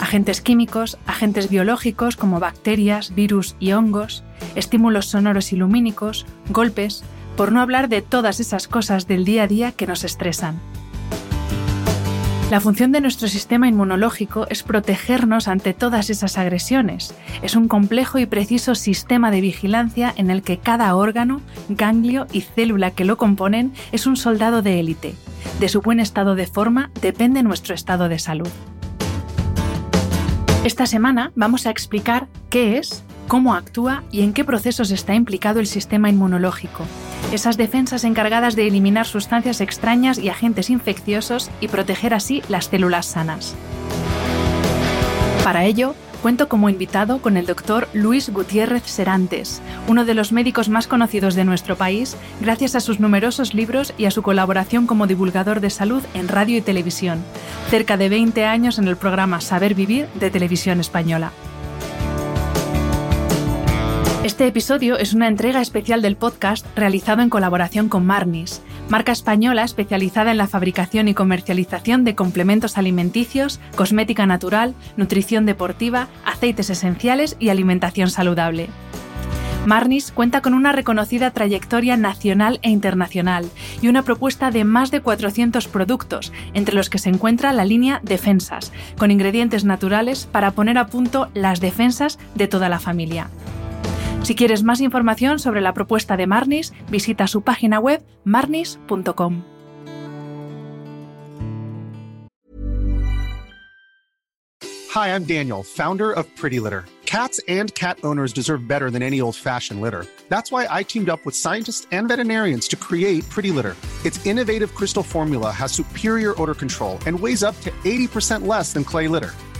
agentes químicos, agentes biológicos como bacterias, virus y hongos, estímulos sonoros y lumínicos, golpes, por no hablar de todas esas cosas del día a día que nos estresan. La función de nuestro sistema inmunológico es protegernos ante todas esas agresiones. Es un complejo y preciso sistema de vigilancia en el que cada órgano, ganglio y célula que lo componen es un soldado de élite. De su buen estado de forma depende nuestro estado de salud. Esta semana vamos a explicar qué es, cómo actúa y en qué procesos está implicado el sistema inmunológico. Esas defensas encargadas de eliminar sustancias extrañas y agentes infecciosos y proteger así las células sanas. Para ello, cuento como invitado con el doctor Luis Gutiérrez Serantes, uno de los médicos más conocidos de nuestro país, gracias a sus numerosos libros y a su colaboración como divulgador de salud en radio y televisión, cerca de 20 años en el programa Saber Vivir de Televisión Española. Este episodio es una entrega especial del podcast realizado en colaboración con Marnis, marca española especializada en la fabricación y comercialización de complementos alimenticios, cosmética natural, nutrición deportiva, aceites esenciales y alimentación saludable. Marnis cuenta con una reconocida trayectoria nacional e internacional y una propuesta de más de 400 productos, entre los que se encuentra la línea Defensas, con ingredientes naturales para poner a punto las defensas de toda la familia. Si quieres más información sobre la propuesta de Marnis, visita su página web marnis.com. Hi, I'm Daniel, founder of Pretty Litter. Cats and cat owners deserve better than any old-fashioned litter. That's why I teamed up with scientists and veterinarians to create Pretty Litter. Its innovative crystal formula has superior odor control and weighs up to 80% less than clay litter.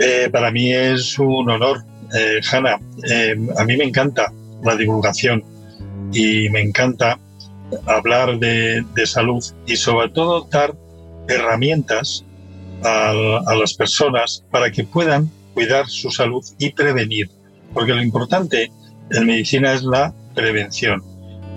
Eh, para mí es un honor, eh, Hanna. Eh, a mí me encanta la divulgación y me encanta hablar de, salud y sobre todo dar herramientas a, las personas para que puedan cuidar su salud y prevenir. Porque lo importante en medicina es la prevención,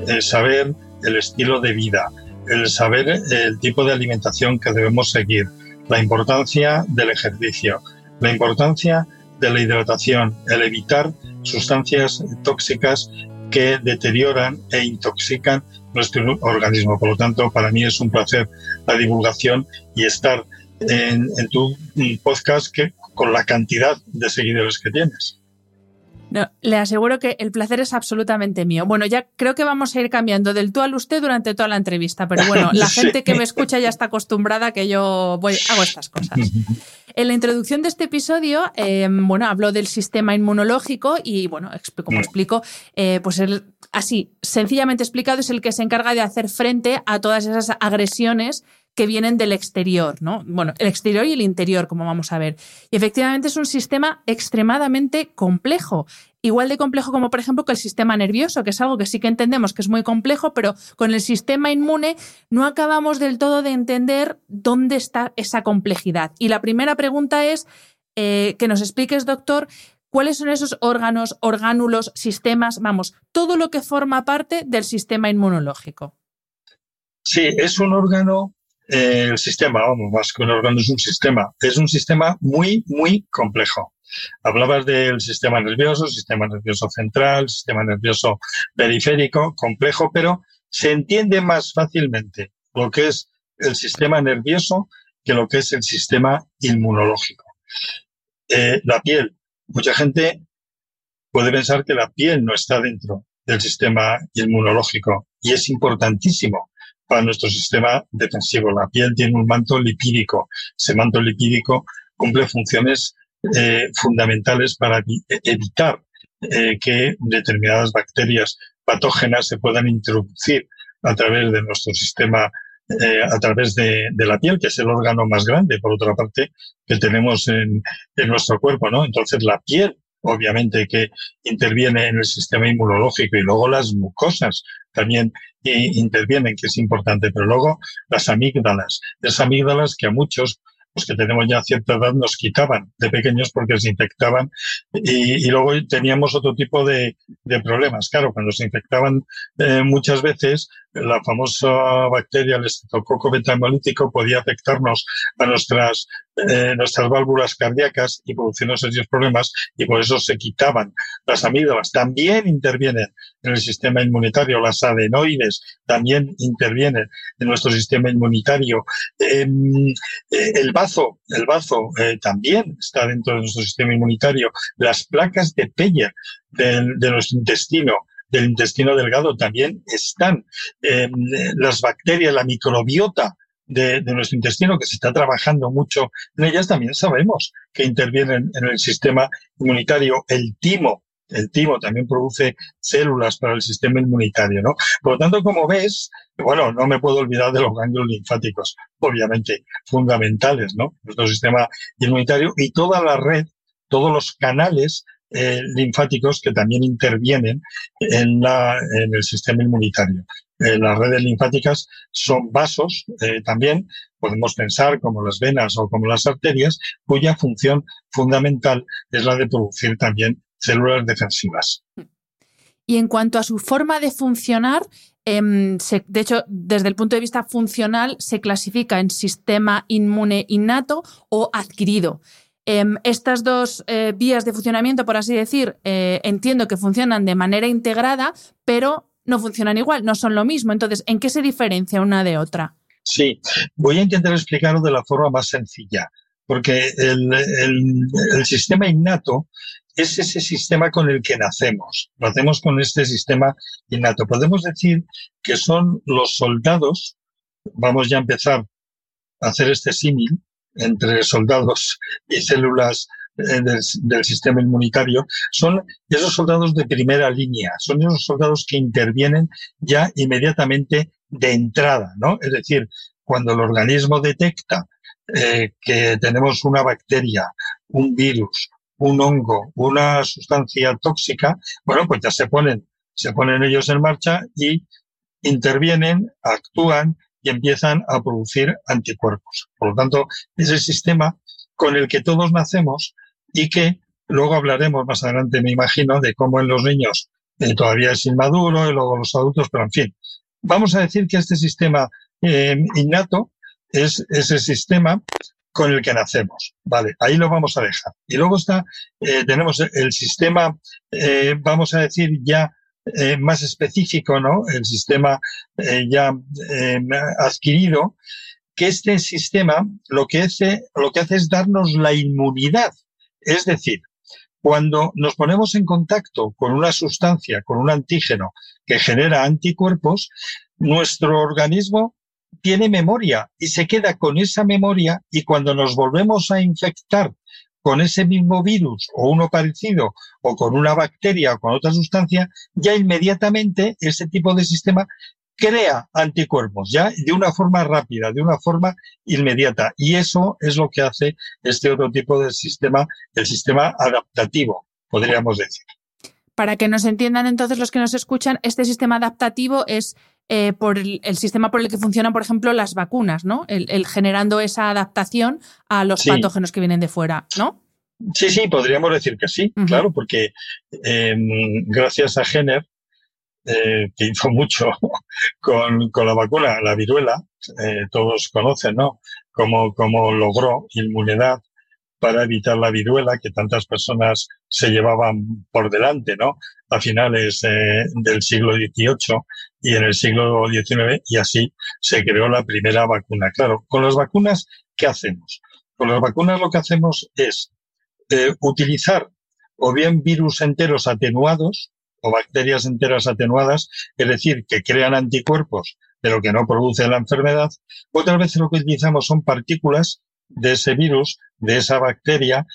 el saber el estilo de vida, el saber el tipo de alimentación que debemos seguir, la importancia del ejercicio, la importancia de la hidratación, el evitar sustancias tóxicas que deterioran e intoxican nuestro organismo. Por lo tanto, para mí es un placer la divulgación y estar en, tu podcast que, con la cantidad de seguidores que tienes. No, le aseguro que el placer es absolutamente mío. Bueno, ya creo que vamos a ir cambiando del tú al usted durante toda la entrevista, pero bueno, la gente que me escucha ya está acostumbrada a que yo voy, hago estas cosas. En la introducción de este episodio, eh, bueno, hablo del sistema inmunológico y, bueno, como explico, eh, pues así, sencillamente explicado, es el que se encarga de hacer frente a todas esas agresiones que vienen del exterior, ¿no? Bueno, el exterior y el interior, como vamos a ver. Y efectivamente es un sistema extremadamente complejo. Igual de complejo como, por ejemplo, que el sistema nervioso, que es algo que sí que entendemos que es muy complejo, pero con el sistema inmune no acabamos del todo de entender dónde está esa complejidad. Y la primera pregunta es eh, que nos expliques, doctor, cuáles son esos órganos, orgánulos, sistemas, vamos, todo lo que forma parte del sistema inmunológico. Sí, es un órgano el sistema, vamos, más que un órgano es un sistema, es un sistema muy, muy complejo. Hablabas del sistema nervioso, sistema nervioso central, sistema nervioso periférico, complejo, pero se entiende más fácilmente lo que es el sistema nervioso que lo que es el sistema inmunológico. Eh, la piel. Mucha gente puede pensar que la piel no está dentro del sistema inmunológico y es importantísimo para nuestro sistema defensivo. La piel tiene un manto lipídico. Ese manto lipídico cumple funciones eh, fundamentales para evitar eh, que determinadas bacterias patógenas se puedan introducir a través de nuestro sistema, eh, a través de, la piel, que es el órgano más grande, por otra parte, que tenemos en, en nuestro cuerpo, ¿no? Entonces, la piel obviamente que interviene en el sistema inmunológico y luego las mucosas también intervienen, que es importante, pero luego las amígdalas, las amígdalas que a muchos los que tenemos ya cierta edad nos quitaban de pequeños porque se infectaban y, luego teníamos otro tipo de, problemas. Claro, cuando se infectaban eh, muchas veces, la famosa bacteria, el estreptococo betamolítico, podía afectarnos a nuestras, eh, nuestras válvulas cardíacas y producirnos serios problemas y por eso se quitaban las amígdalas. También intervienen en el sistema inmunitario, las adenoides también intervienen en nuestro sistema inmunitario. Em, eh, el bazo, el bazo eh, también está dentro de nuestro sistema inmunitario. Las placas de Peyer de nuestro intestino del intestino delgado también están em, las bacterias, la microbiota de, nuestro intestino, que se está trabajando mucho en ellas, también sabemos que intervienen en el sistema inmunitario. El timo, el timo también produce células para el sistema inmunitario, ¿no? Por lo tanto, como ves, bueno, no me puedo olvidar de los ganglios linfáticos, obviamente fundamentales, ¿no? Nuestro sistema inmunitario y toda la red, todos los canales eh, linfáticos que también intervienen en, la, en el sistema inmunitario. Eh, las redes linfáticas son vasos eh, también, podemos pensar como las venas o como las arterias, cuya función fundamental es la de producir también células defensivas. Y en cuanto a su forma de funcionar, em, de hecho, desde el punto de vista funcional, se clasifica en sistema inmune innato o adquirido. Em, estas dos eh, vías de funcionamiento, por así decir, entiendo que funcionan de manera integrada, pero no funcionan igual, no son lo mismo. Entonces, ¿en qué se diferencia una de otra? Sí, voy a intentar explicarlo de la forma más sencilla, porque el, sistema innato es ese sistema con el que nacemos. Lo hacemos con este sistema innato. Podemos decir que son los soldados, vamos ya a empezar a hacer este símil, entre soldados y células eh, del, sistema inmunitario, son esos soldados de primera línea, son esos soldados que intervienen ya inmediatamente de entrada, ¿no? Es decir, cuando el organismo detecta eh, que tenemos una bacteria, un virus, un hongo, una sustancia tóxica, bueno, pues ya se ponen, se ponen ellos en marcha y intervienen, actúan y empiezan a producir anticuerpos. Por lo tanto, es el sistema con el que todos nacemos y que luego hablaremos más adelante, me imagino, de cómo en los niños eh, todavía es inmaduro y luego los adultos, pero en fin. Vamos a decir que este sistema eh, innato es ese sistema con el que nacemos. Vale, ahí lo vamos a dejar. Y luego está, eh, tenemos el sistema, vamos a decir ya más específico, ¿no? El sistema ya adquirido, que este sistema lo que hace, lo que hace es darnos la inmunidad. Es decir, cuando nos ponemos en contacto con una sustancia, con un antígeno que genera anticuerpos, nuestro organismo tiene memoria y se queda con esa memoria y cuando nos volvemos a infectar con ese mismo virus o uno parecido o con una bacteria o con otra sustancia, ya inmediatamente ese tipo de sistema crea anticuerpos, ya de una forma rápida, de una forma inmediata. Y eso es lo que hace este otro tipo de sistema, el sistema adaptativo, podríamos decir. Para que nos entiendan entonces los que nos escuchan, este sistema adaptativo es eh, por el, sistema por el que funcionan, por ejemplo, las vacunas, ¿no? El, generando esa adaptación a los patógenos que vienen de fuera, ¿no? Sí, sí, podríamos decir que sí, claro, porque em, gracias a Jenner, eh, que hizo mucho con, con, la vacuna, la viruela, eh, todos conocen, ¿no? Cómo, cómo logró inmunidad para evitar la viruela que tantas personas se llevaban por delante, ¿no? A finales eh, del siglo XVIII y en el siglo XIX y así se creó la primera vacuna. Claro, con las vacunas, ¿qué hacemos? Con las vacunas lo que hacemos es eh, utilizar o bien virus enteros atenuados o bacterias enteras atenuadas, es decir, que crean anticuerpos de lo que no produce la enfermedad. Otras veces lo que utilizamos son partículas de ese virus, de esa bacteria,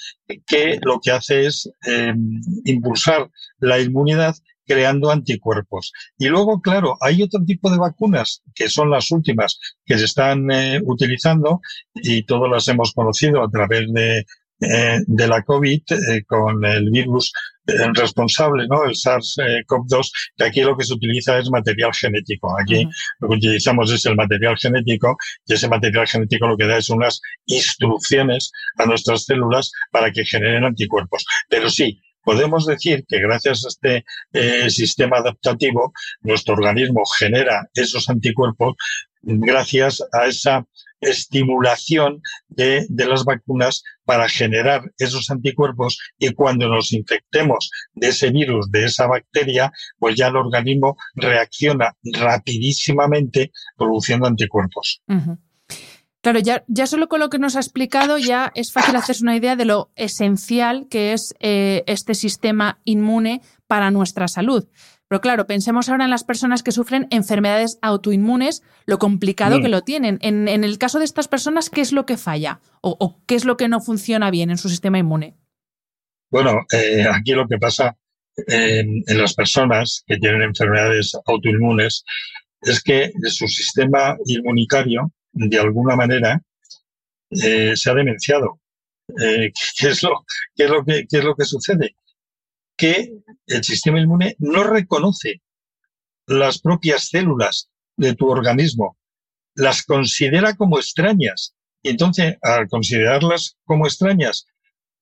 que lo que hace es em, impulsar la inmunidad creando anticuerpos. Y luego, claro, hay otro tipo de vacunas, que son las últimas que se están eh, utilizando y todas las hemos conocido a través de, eh, de la COVID eh, con el virus responsable, ¿no? El SARS-CoV-2, que aquí lo que se utiliza es material genético. Aquí lo que utilizamos es el material genético y ese material genético lo que da es unas instrucciones a nuestras células para que generen anticuerpos. Pero sí, podemos decir que gracias a este eh, sistema adaptativo, nuestro organismo genera esos anticuerpos gracias a esa estimulación de, de, las vacunas para generar esos anticuerpos y cuando nos infectemos de ese virus, de esa bacteria, pues ya el organismo reacciona rapidísimamente produciendo anticuerpos. Claro, ya, ya solo con lo que nos ha explicado ya es fácil hacerse una idea de lo esencial que es eh, este sistema inmune para nuestra salud. Pero claro, pensemos ahora en las personas que sufren enfermedades autoinmunes, lo complicado que lo tienen. En, el caso de estas personas, ¿qué es lo que falla? ¿O, qué es lo que no funciona bien en su sistema inmune? Bueno, eh, aquí lo que pasa en las personas que tienen enfermedades autoinmunes es que su sistema inmunitario, de alguna manera, eh, se ha demenciado. Eh, ¿qué, es lo, qué, es lo que, ¿Qué es lo que sucede? Que el sistema inmune no reconoce las propias células de tu organismo, las considera como extrañas. Y entonces, al considerarlas como extrañas,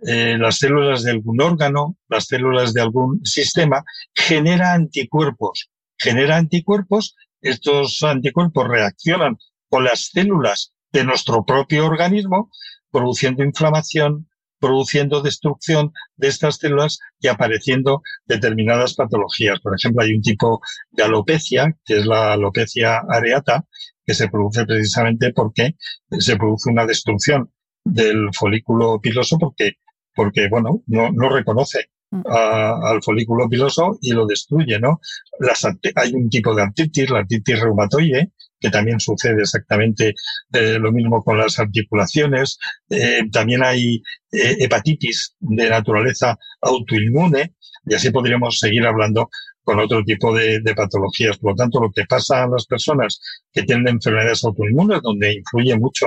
eh, las células de algún órgano, las células de algún sistema, genera anticuerpos. Genera anticuerpos, estos anticuerpos reaccionan con las células de nuestro propio organismo, produciendo inflamación, produciendo destrucción de estas células y apareciendo determinadas patologías. Por ejemplo, hay un tipo de alopecia, que es la alopecia areata, que se produce precisamente porque se produce una destrucción del folículo piloso porque, porque bueno, no, no reconoce al folículo piloso y lo destruye, ¿no? Las, hay un tipo de artritis, la artritis reumatoide, que también sucede exactamente eh, lo mismo con las articulaciones. Eh, también hay eh, hepatitis de naturaleza autoinmune y así podríamos seguir hablando con otro tipo de, patologías. Por lo tanto, lo que pasa a las personas que tienen enfermedades autoinmunes, donde influye mucho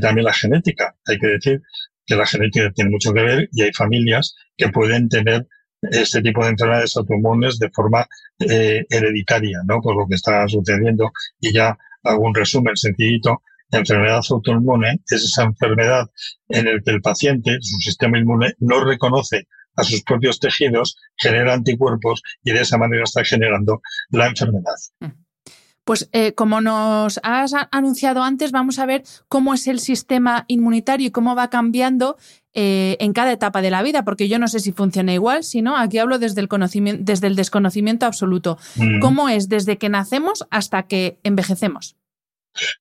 también la genética, hay que decir que la genética tiene mucho que ver y hay familias que pueden tener este tipo de enfermedades autoinmunes de forma hereditaria, ¿no? Por lo que está sucediendo y ya hago un resumen sencillito, enfermedad autoinmune es esa enfermedad en la que el paciente, su sistema inmune, no reconoce a sus propios tejidos, genera anticuerpos y de esa manera está generando la enfermedad. Mm. Pues eh, como nos has anunciado antes, vamos a ver cómo es el sistema inmunitario y cómo va cambiando eh, en cada etapa de la vida, porque yo no sé si funciona igual, si no, aquí hablo desde el, conocimiento, desde el desconocimiento absoluto. Mm. ¿Cómo es desde que nacemos hasta que envejecemos?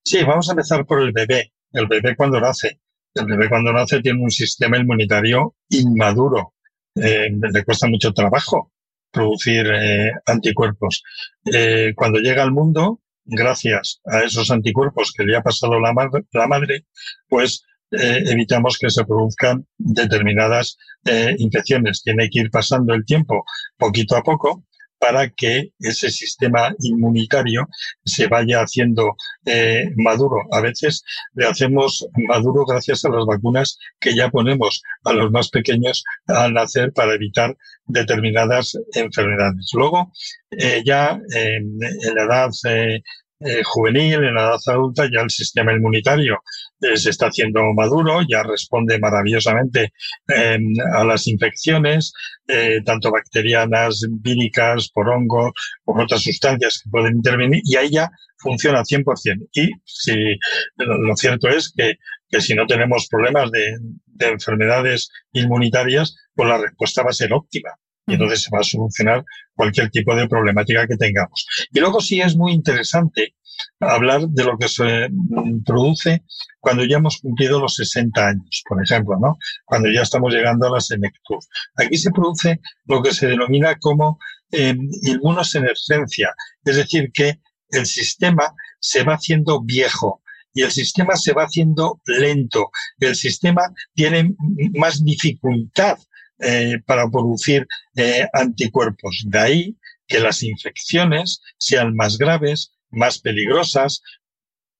Sí, vamos a empezar por el bebé. El bebé cuando nace. El bebé cuando nace tiene un sistema inmunitario inmaduro. Eh, le cuesta mucho trabajo producir eh, anticuerpos. Eh, cuando llega al mundo, gracias a esos anticuerpos que le ha pasado la, madre, pues eh, evitamos que se produzcan determinadas infecciones. Tiene que ir pasando el tiempo poquito a poco para que ese sistema inmunitario se vaya haciendo eh, maduro. A veces le hacemos maduro gracias a las vacunas que ya ponemos a los más pequeños al nacer para evitar determinadas enfermedades. Luego, eh, ya en, la edad eh, juvenil, en la edad adulta, ya el sistema inmunitario eh, se está haciendo maduro, ya responde maravillosamente em, a las infecciones, eh, tanto bacterianas, víricas, por hongos, por otras sustancias que pueden intervenir, y ahí ya funciona 100%. Y si, lo cierto es que, que si no tenemos problemas de, de enfermedades inmunitarias, pues la respuesta va a ser óptima Y entonces se va a solucionar cualquier tipo de problemática que tengamos. Y luego sí es muy interesante hablar de lo que se produce cuando ya hemos cumplido los 60 años, por ejemplo, ¿no? Cuando ya estamos llegando a la senectud. Aquí se produce lo que se denomina como eh, inmunosenescencia, es decir, que el sistema se va haciendo viejo, y el sistema se va haciendo lento. El sistema tiene más dificultad eh, para producir eh, anticuerpos. De ahí que las infecciones sean más graves, más peligrosas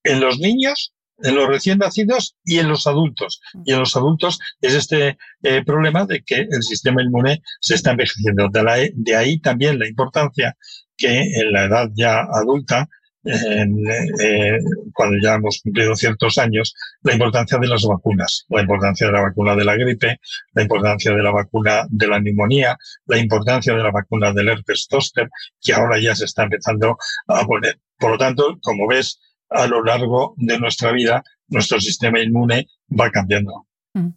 en los niños, en los recién nacidos y en los adultos. Y en los adultos es este eh, problema de que el sistema inmune se está envejeciendo. de ahí también la importancia que en la edad ya adulta eh, cuando ya hemos cumplido ciertos años, la importancia de las vacunas, la importancia de la vacuna de la gripe, la importancia de la vacuna de la neumonía, la importancia de la vacuna del herpes zoster, que ahora ya se está empezando a poner. Por lo tanto, como ves, a lo largo de nuestra vida, nuestro sistema inmune va cambiando. Mm.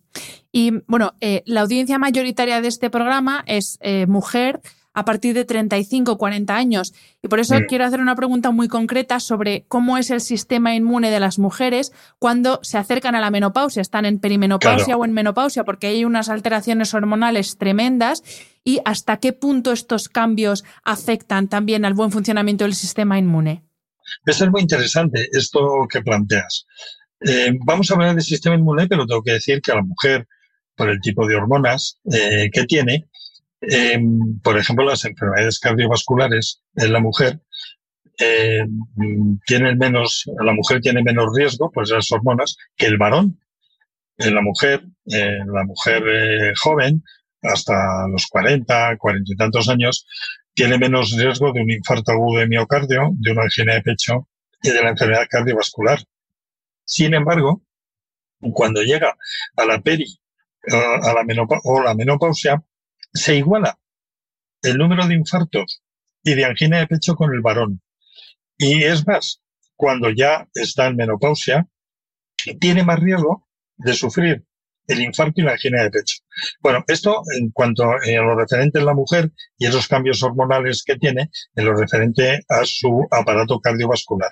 Y bueno, eh, la audiencia mayoritaria de este programa es eh, mujer a partir de 35 40 años. Y por eso mm. quiero hacer una pregunta muy concreta sobre cómo es el sistema inmune de las mujeres cuando se acercan a la menopausia, están en perimenopausia o en menopausia, porque hay unas alteraciones hormonales tremendas y hasta qué punto estos cambios afectan también al buen funcionamiento del sistema inmune. Eso es muy interesante esto que planteas. Eh, vamos a hablar del sistema inmune, pero tengo que decir que a la mujer, por el tipo de hormonas eh, que tiene, eh, por ejemplo, las enfermedades cardiovasculares en la mujer eh, tienen menos, la mujer tiene menos riesgo por esas hormonas que el varón. En la mujer, en la mujer eh, joven, hasta los 40, 40 y tantos años, tiene menos riesgo de un infarto agudo de miocardio, de una angina de pecho y de la enfermedad cardiovascular. Sin embargo, cuando llega a la peri a o la menopausia, se iguala el número de infartos y de angina de pecho con el varón. Y es más, cuando ya está en menopausia, tiene más riesgo de sufrir el infarto y la angina de pecho. Bueno, esto en cuanto a lo referente a la mujer y esos cambios hormonales que tiene, en lo referente a su aparato cardiovascular.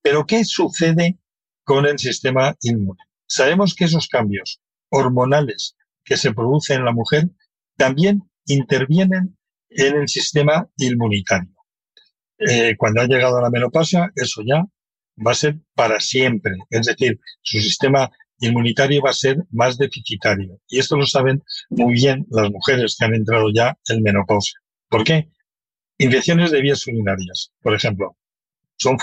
Pero, ¿qué sucede con el sistema inmune? Sabemos que esos cambios hormonales que se producen en la mujer también intervienen en el sistema inmunitario. Eh, cuando ha llegado a la menopausia, eso ya va a ser para siempre. Es decir, su sistema inmunitario va a ser más deficitario. Y esto lo saben muy bien las mujeres que han entrado ya en menopausia. ¿Por qué? Infecciones de vías urinarias, por ejemplo, son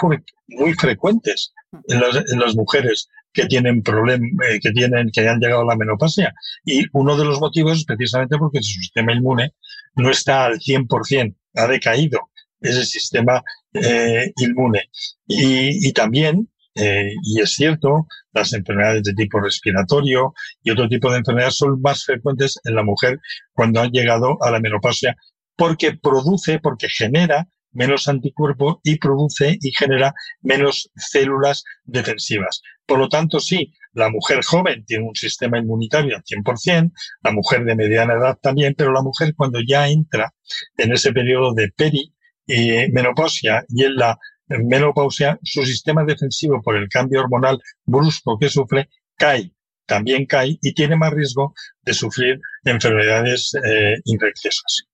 muy frecuentes en las, en las mujeres que tienen problemas, eh, que tienen, que han llegado a la menopausia. Y uno de los motivos es precisamente porque su sistema inmune no está al 100%, ha decaído ese sistema eh, inmune. Y, también, eh, y es cierto, las enfermedades de tipo respiratorio y otro tipo de enfermedades son más frecuentes en la mujer cuando han llegado a la menopausia porque produce, porque genera menos anticuerpo y produce y genera menos células defensivas. Por lo tanto, sí, la mujer joven tiene un sistema inmunitario al 100%, la mujer de mediana edad también, pero la mujer cuando ya entra en ese periodo de peri y menopausia y en la menopausia, su sistema defensivo por el cambio hormonal brusco que sufre cae, también cae y tiene más riesgo de sufrir enfermedades eh, infecciosas.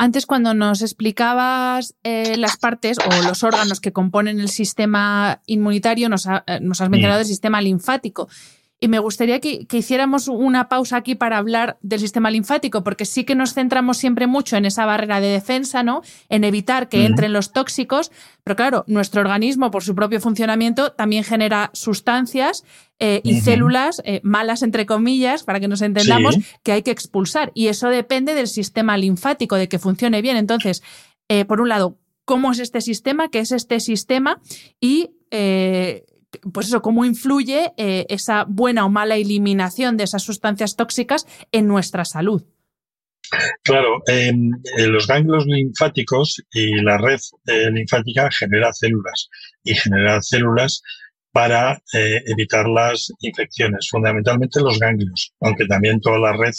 Antes, cuando nos explicabas eh, las partes o los órganos que componen el sistema inmunitario, nos, eh, nos has mencionado el sistema linfático. Y me gustaría que, hiciéramos una pausa aquí para hablar del sistema linfático, porque sí que nos centramos siempre mucho en esa barrera de defensa, ¿no? En evitar que entren los tóxicos. Pero claro, nuestro organismo, por su propio funcionamiento, también genera sustancias eh, y células eh, malas, entre comillas, para que nos entendamos, que hay que expulsar. Y eso depende del sistema linfático, de que funcione bien. Entonces, eh, por un lado, ¿cómo es este sistema? ¿Qué es este sistema? Y pues eso, cómo influye eh, esa buena o mala eliminación de esas sustancias tóxicas en nuestra salud. Claro, los ganglios linfáticos y la red eh, linfática genera células y genera células para eh, evitar las infecciones, fundamentalmente los ganglios, aunque también toda la red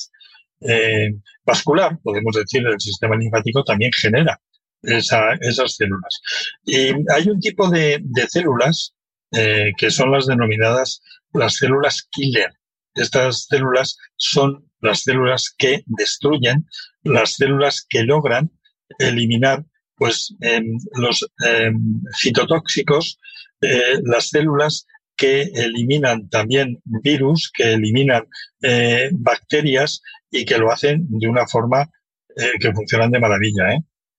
vascular, podemos decir, el sistema linfático también genera esas células. Y hay un tipo de, células eh, que son las denominadas las células killer. Estas células son las células que destruyen, las células que logran eliminar pues em, los em, citotóxicos, eh, las células que eliminan también virus, que eliminan eh, bacterias y que lo hacen de una forma que funcionan de maravilla.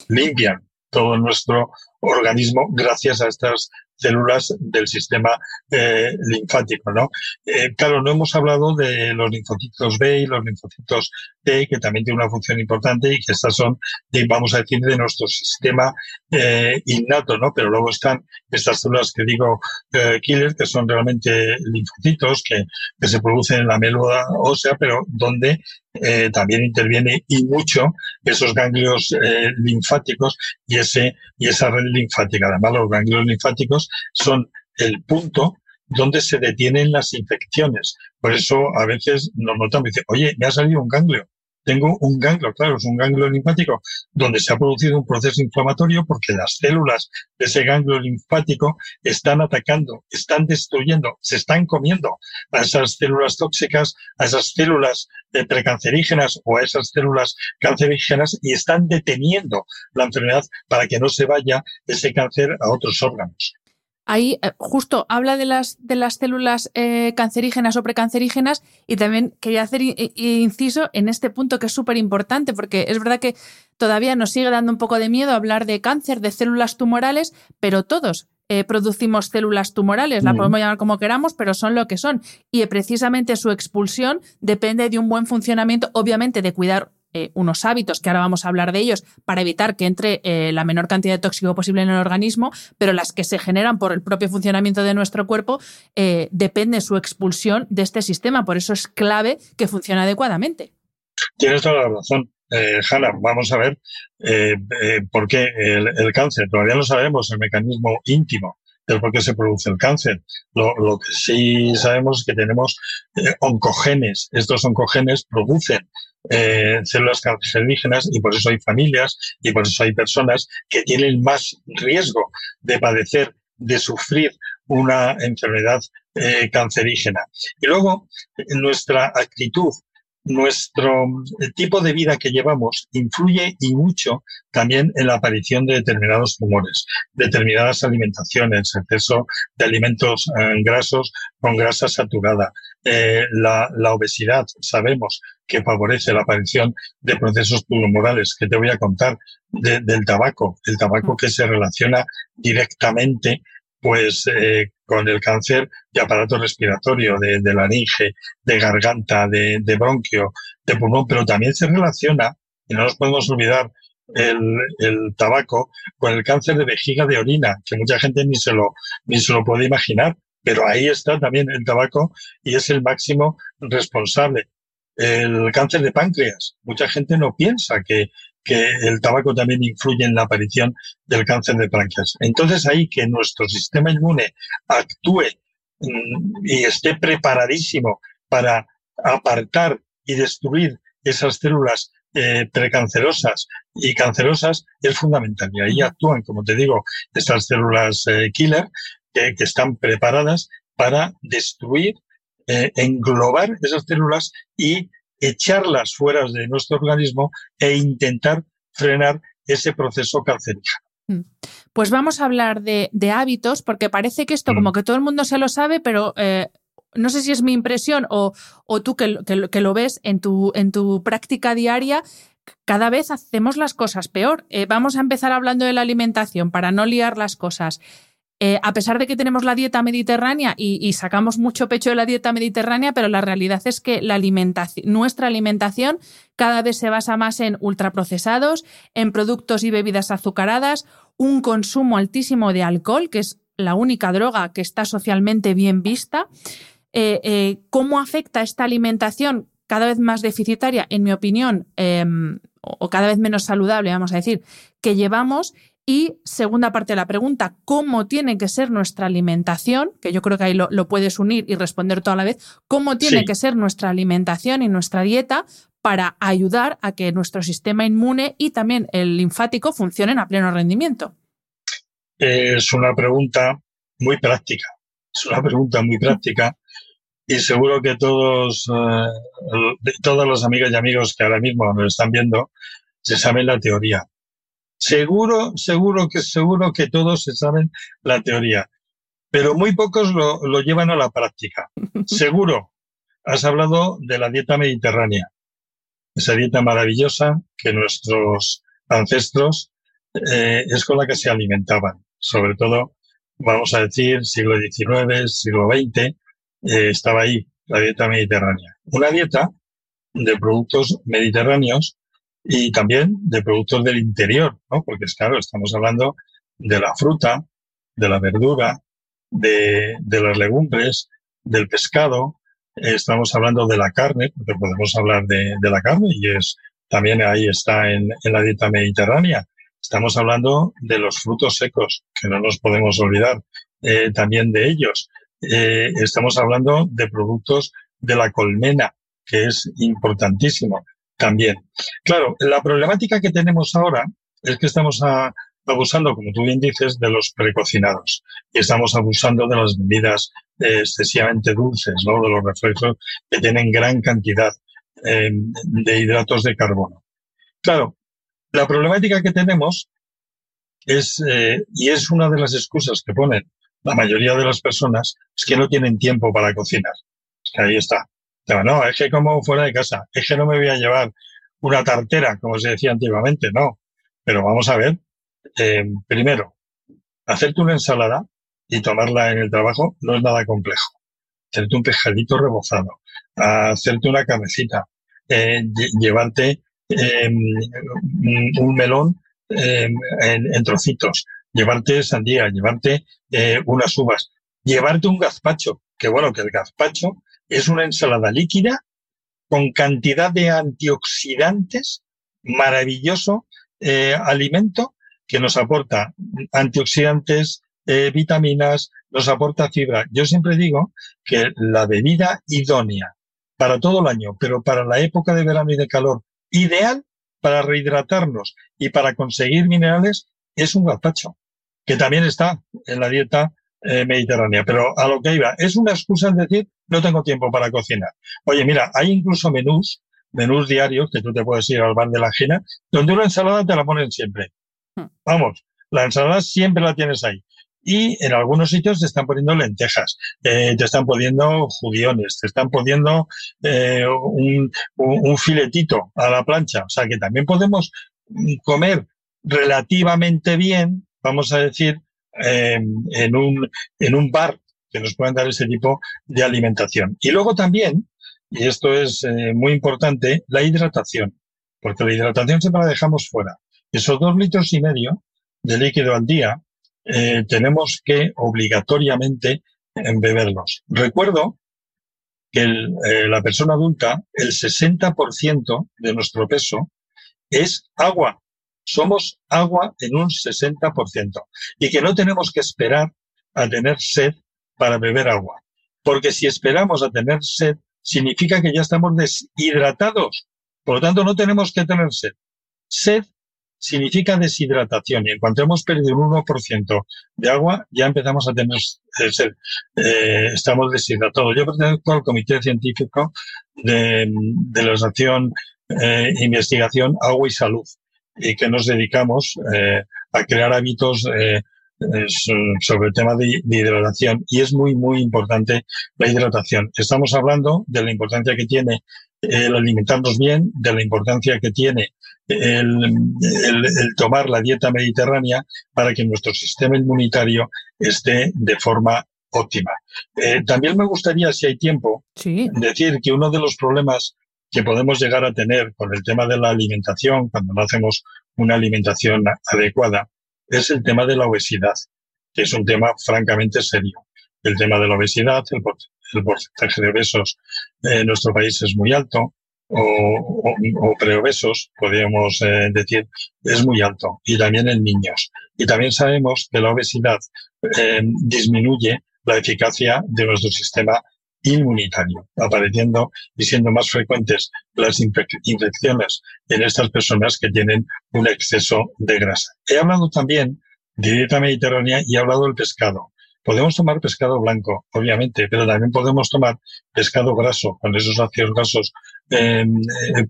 Limpian todo nuestro organismo gracias a estas células del sistema eh, linfático, ¿no? Eh, claro, no hemos hablado de los linfocitos B y los linfocitos T, que también tienen una función importante y que estas son, vamos a decir, de nuestro sistema eh, innato, ¿no? Pero luego están estas células que digo killer, que son realmente linfocitos que, que se producen en la médula ósea, pero donde eh, también interviene y mucho esos ganglios eh, linfáticos y ese y esa red linfática. Además, los ganglios linfáticos son el punto donde se detienen las infecciones. Por eso a veces nos notamos y dicen, oye, me ha salido un ganglio tengo un ganglio, claro, es un ganglio linfático donde se ha producido un proceso inflamatorio porque las células de ese ganglio linfático están atacando, están destruyendo, se están comiendo a esas células tóxicas, a esas células eh, precancerígenas o a esas células cancerígenas y están deteniendo la enfermedad para que no se vaya ese cáncer a otros órganos. Ahí eh, justo habla de las, de las células eh, cancerígenas o precancerígenas y también quería hacer inciso en este punto que es súper importante porque es verdad que todavía nos sigue dando un poco de miedo hablar de cáncer, de células tumorales, pero todos eh, producimos células tumorales, la podemos llamar como queramos, pero son lo que son. Y precisamente su expulsión depende de un buen funcionamiento, obviamente de cuidar eh, unos hábitos, que ahora vamos a hablar de ellos, para evitar que entre eh, la menor cantidad de tóxico posible en el organismo, pero las que se generan por el propio funcionamiento de nuestro cuerpo, eh, depende su expulsión de este sistema. Por eso es clave que funcione adecuadamente. Tienes toda la razón. Eh, Hanna, vamos a ver por qué el, cáncer. Todavía no sabemos el mecanismo íntimo del por qué se produce el cáncer. Lo, lo que sí sabemos es que tenemos oncogenes. Estos oncogenes producen eh, células cancerígenas y por eso hay familias y por eso hay personas que tienen más riesgo de padecer, de sufrir una enfermedad eh, cancerígena. Y luego, nuestra actitud nuestro tipo de vida que llevamos influye y mucho también en la aparición de determinados tumores, determinadas alimentaciones, exceso de alimentos eh, grasos con grasa saturada. Eh, la, obesidad, sabemos que favorece la aparición de procesos tumorales, que te voy a contar del tabaco, el tabaco que se relaciona directamente pues eh, con el cáncer de aparato respiratorio, de, de laringe, de garganta, de, de, bronquio, de pulmón, pero también se relaciona, y no nos podemos olvidar, el, el, tabaco con el cáncer de vejiga de orina, que mucha gente ni se lo, ni se lo puede imaginar, pero ahí está también el tabaco y es el máximo responsable. El cáncer de páncreas, mucha gente no piensa que que el tabaco también influye en la aparición del cáncer de páncreas. Entonces ahí que nuestro sistema inmune actúe mm, y esté preparadísimo para apartar y destruir esas células eh, precancerosas y cancerosas es fundamental. Y ahí actúan, como te digo, estas células eh, killer que, están preparadas para destruir, eh, englobar esas células y echarlas fuera de nuestro organismo e intentar frenar ese proceso cancerígeno. Mm. Pues vamos a hablar de, hábitos, porque parece que esto, como mm. que todo el mundo se lo sabe, pero eh, no sé si es mi impresión o, tú que, que, lo ves en tu, en tu práctica diaria, cada vez hacemos las cosas peor. Eh, vamos a empezar hablando de la alimentación para no liar las cosas. Eh, a pesar de que tenemos la dieta mediterránea y, sacamos mucho pecho de la dieta mediterránea, pero la realidad es que nuestra alimentación cada vez se basa más en ultraprocesados, en productos y bebidas azucaradas, un consumo altísimo de alcohol, que es la única droga que está socialmente bien vista. Eh, eh, ¿Cómo afecta esta alimentación cada vez más deficitaria, en mi opinión, em, o cada vez menos saludable, vamos a decir, que llevamos y segunda parte de la pregunta, ¿cómo tiene que ser nuestra alimentación? Que yo creo que ahí lo, puedes unir y responder toda la vez. ¿Cómo tiene que ser nuestra alimentación y nuestra dieta para ayudar a que nuestro sistema inmune y también el linfático funcionen a pleno rendimiento? Es una pregunta muy práctica. Es una pregunta muy práctica y seguro que todos, eh, todas las amigas y amigos que ahora mismo nos están viendo, se saben la teoría. Seguro, seguro que seguro que todos se saben la teoría, pero muy pocos lo, lo llevan a la práctica. Seguro. Has hablado de la dieta mediterránea, esa dieta maravillosa que nuestros ancestros eh, es con la que se alimentaban, sobre todo, vamos a decir, siglo XIX, siglo XX, eh, estaba ahí la dieta mediterránea. Una dieta de productos mediterráneos y también de productos del interior, ¿no? Porque es claro, estamos hablando de la fruta, de la verdura, de, de las legumbres, del pescado, estamos hablando de la carne, porque podemos hablar de, de la carne y es también ahí está en, en, la dieta mediterránea. Estamos hablando de los frutos secos, que no nos podemos olvidar eh, también de ellos. Eh, estamos hablando de productos de la colmena, que es importantísimo también. Claro, la problemática que tenemos ahora es que estamos abusando, como tú bien dices, de los precocinados y estamos abusando de las bebidas excesivamente dulces, ¿no? de los refrescos que tienen gran cantidad eh, de hidratos de carbono. Claro, la problemática que tenemos es, eh, y es una de las excusas que ponen la mayoría de las personas, es que no tienen tiempo para cocinar. Ahí está. No, es que como fuera de casa, es que no me voy a llevar una tartera, como se decía antiguamente, no. Pero vamos a ver, eh, primero, hacerte una ensalada y tomarla en el trabajo no es nada complejo. Hacerte un pescadito rebozado, hacerte una cabecita, eh, llevarte eh, un melón em, en, en, trocitos, llevarte sandía, llevarte eh, unas uvas, llevarte un gazpacho, que bueno, que el gazpacho es una ensalada líquida con cantidad de antioxidantes, maravilloso eh, alimento que nos aporta antioxidantes, eh, vitaminas, nos aporta fibra. Yo siempre digo que la bebida idónea para todo el año, pero para la época de verano y de calor, ideal para rehidratarnos y para conseguir minerales, es un gazpacho, que también está en la dieta eh, mediterránea. Pero a lo que iba, es una excusa en decir, no tengo tiempo para cocinar. Oye, mira, hay incluso menús, menús diarios, que tú te puedes ir al bar de la ajena, donde una ensalada te la ponen siempre. Hmm. Vamos, la ensalada siempre la tienes ahí. Y en algunos sitios te están poniendo lentejas, eh, te están poniendo judiones, te están poniendo eh, un, un, filetito a la plancha. O sea que también podemos comer relativamente bien, vamos a decir, en, un, en un bar que nos puedan dar ese tipo de alimentación. Y luego también, y esto es eh, muy importante, la hidratación, porque la hidratación siempre la dejamos fuera. Esos dos litros y medio de líquido al día eh, tenemos que obligatoriamente beberlos. Recuerdo que eh, la persona adulta, el 60% de nuestro peso es agua. Somos agua en un 60%. Y que no tenemos que esperar a tener sed para beber agua. Porque si esperamos a tener sed, significa que ya estamos deshidratados. Por lo tanto, no tenemos que tener sed. Sed significa deshidratación y en cuanto hemos perdido un 1% de agua, ya empezamos a tener sed. Eh, estamos deshidratados. Yo pertenezco al Comité Científico de, la Asociación eh, Investigación Agua y Salud y que nos dedicamos eh, a crear hábitos eh, sobre el tema de, de, hidratación y es muy, muy importante la hidratación. Estamos hablando de la importancia que tiene el alimentarnos bien, de la importancia que tiene el, el, el, tomar la dieta mediterránea para que nuestro sistema inmunitario esté de forma óptima. Eh, también me gustaría, si hay tiempo, sí. decir que uno de los problemas que podemos llegar a tener con el tema de la alimentación, cuando no hacemos una alimentación adecuada, es el tema de la obesidad, que es un tema francamente serio. El tema de la obesidad, el, porcentaje de obesos en nuestro país es muy alto, o, o, o preobesos, podríamos eh, decir, es muy alto, y también en niños. Y también sabemos que la obesidad eh, disminuye la eficacia de nuestro sistema inmunitario, apareciendo y siendo más frecuentes las infecciones en estas personas que tienen un exceso de grasa. He hablado también de dieta mediterránea y he hablado del pescado. Podemos tomar pescado blanco, obviamente, pero también podemos tomar pescado graso, con esos ácidos grasos eh,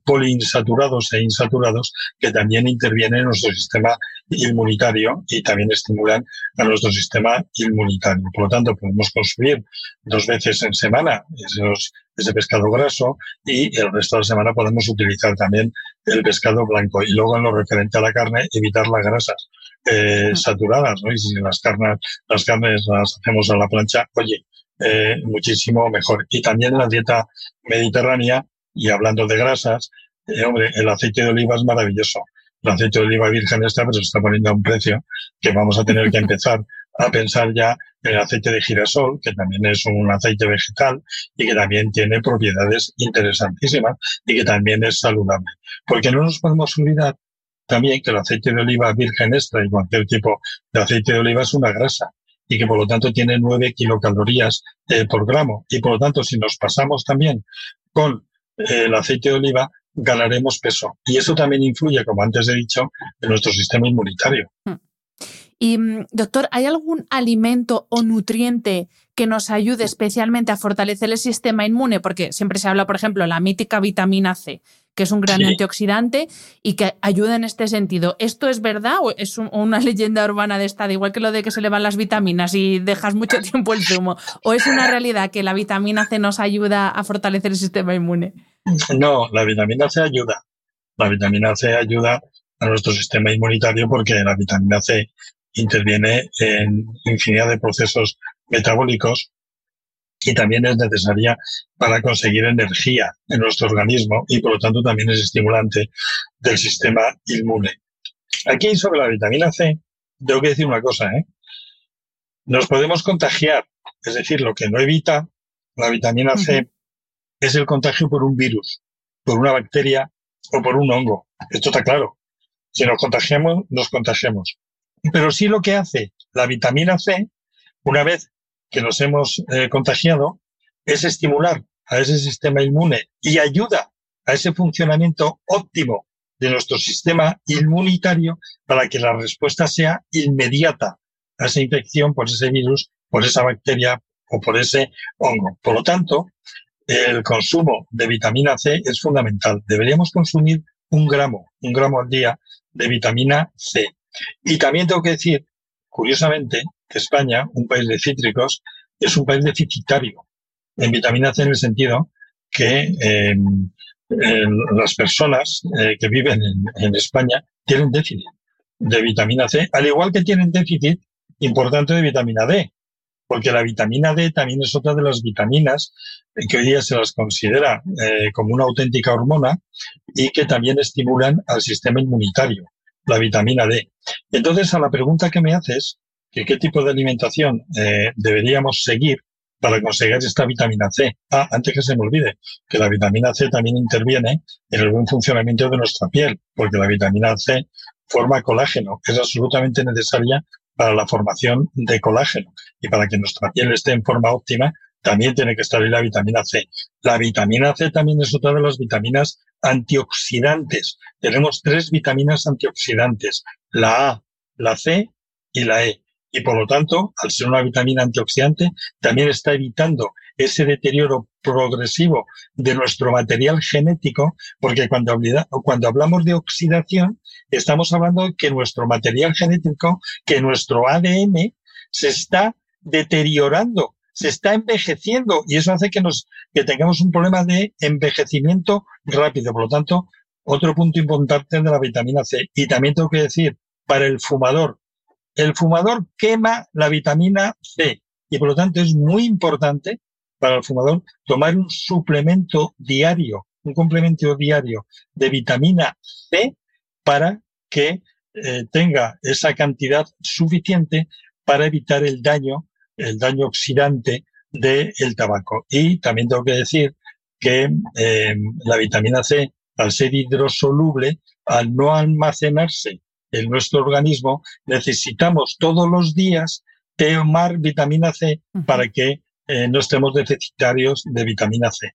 poliinsaturados e insaturados que también intervienen en nuestro sistema inmunitario y también estimulan a nuestro sistema inmunitario. Por lo tanto, podemos consumir dos veces en semana esos, ese pescado graso y el resto de la semana podemos utilizar también el pescado blanco. Y luego en lo referente a la carne, evitar las grasas eh, saturadas, ¿no? Y si las carnes, las carnes las hacemos a la plancha, oye, eh, muchísimo mejor. Y también la dieta mediterránea, y hablando de grasas, eh, hombre, el aceite de oliva es maravilloso. El aceite de oliva virgen está, pero se está poniendo a un precio que vamos a tener que empezar a pensar ya en el aceite de girasol, que también es un aceite vegetal y que también tiene propiedades interesantísimas y que también es saludable. Porque no nos podemos olvidar también que el aceite de oliva virgen extra y cualquier tipo de aceite de oliva es una grasa y que por lo tanto tiene 9 kilocalorías eh, por gramo. Y por lo tanto, si nos pasamos también con el aceite de oliva, ganaremos peso. Y eso también influye, como antes he dicho, en nuestro sistema inmunitario. Y, mm, doctor, ¿hay algún alimento o nutriente que nos ayude especialmente a fortalecer el sistema inmune? Porque siempre se habla, por ejemplo, la mítica vitamina C, que es un gran antioxidante y que ayuda en este sentido. ¿Esto es verdad o es una leyenda urbana de esta, igual que lo de que se le van las vitaminas y dejas mucho tiempo el zumo? ¿O es una realidad que la vitamina C nos ayuda a fortalecer el sistema inmune? No, la vitamina C ayuda. La vitamina C ayuda a nuestro sistema inmunitario porque la vitamina C interviene en infinidad de procesos metabólicos y también es necesaria para conseguir energía en nuestro organismo y por lo tanto también es estimulante del sistema inmune. Aquí sobre la vitamina C, tengo que decir una cosa, ¿eh? Nos podemos contagiar, es decir, lo que no evita la vitamina C es el contagio por un virus, por una bacteria o por un hongo. Esto está claro. Si nos contagiamos, nos contagiamos. Pero sí lo que hace la vitamina C, una vez que nos hemos eh, contagiado, es estimular a ese sistema inmune y ayuda a ese funcionamiento óptimo de nuestro sistema inmunitario para que la respuesta sea inmediata a esa infección por ese virus, por esa bacteria o por ese hongo. Por lo tanto, el consumo de vitamina C es fundamental. Deberíamos consumir un gramo, un gramo al día de vitamina C. Y también tengo que decir, curiosamente, que España, un país de cítricos, es un país deficitario en vitamina C en el sentido que em, las personas eh, que viven en, España tienen déficit de vitamina C, al igual que tienen déficit importante de vitamina D, porque la vitamina D también es otra de las vitaminas que hoy día se las considera eh, como una auténtica hormona y que también estimulan al sistema inmunitario la vitamina D. Entonces, a la pregunta que me haces, que qué tipo de alimentación eh, deberíamos seguir para conseguir esta vitamina C. Ah, antes que se me olvide, que la vitamina C también interviene en el buen funcionamiento de nuestra piel, porque la vitamina C forma colágeno, es absolutamente necesaria para la formación de colágeno. Y para que nuestra piel esté en forma óptima, también tiene que estar ahí la vitamina C. La vitamina C también es otra de las vitaminas antioxidantes. Tenemos tres vitaminas antioxidantes, la A, la C y la E. Y por lo tanto, al ser una vitamina antioxidante, también está evitando ese deterioro progresivo de nuestro material genético, porque cuando, cuando hablamos de oxidación, estamos hablando de que nuestro material genético, que nuestro ADN se está deteriorando se está envejeciendo y eso hace que nos que tengamos un problema de envejecimiento rápido. Por lo tanto, otro punto importante de la vitamina C. Y también tengo que decir, para el fumador, el fumador quema la vitamina C y por lo tanto es muy importante para el fumador tomar un suplemento diario, un complemento diario de vitamina C para que eh, tenga esa cantidad suficiente para evitar el daño el daño oxidante del tabaco. Y también tengo que decir que eh, la vitamina C, al ser hidrosoluble, al no almacenarse en nuestro organismo, necesitamos todos los días tomar vitamina C para que eh, no estemos deficitarios de vitamina C.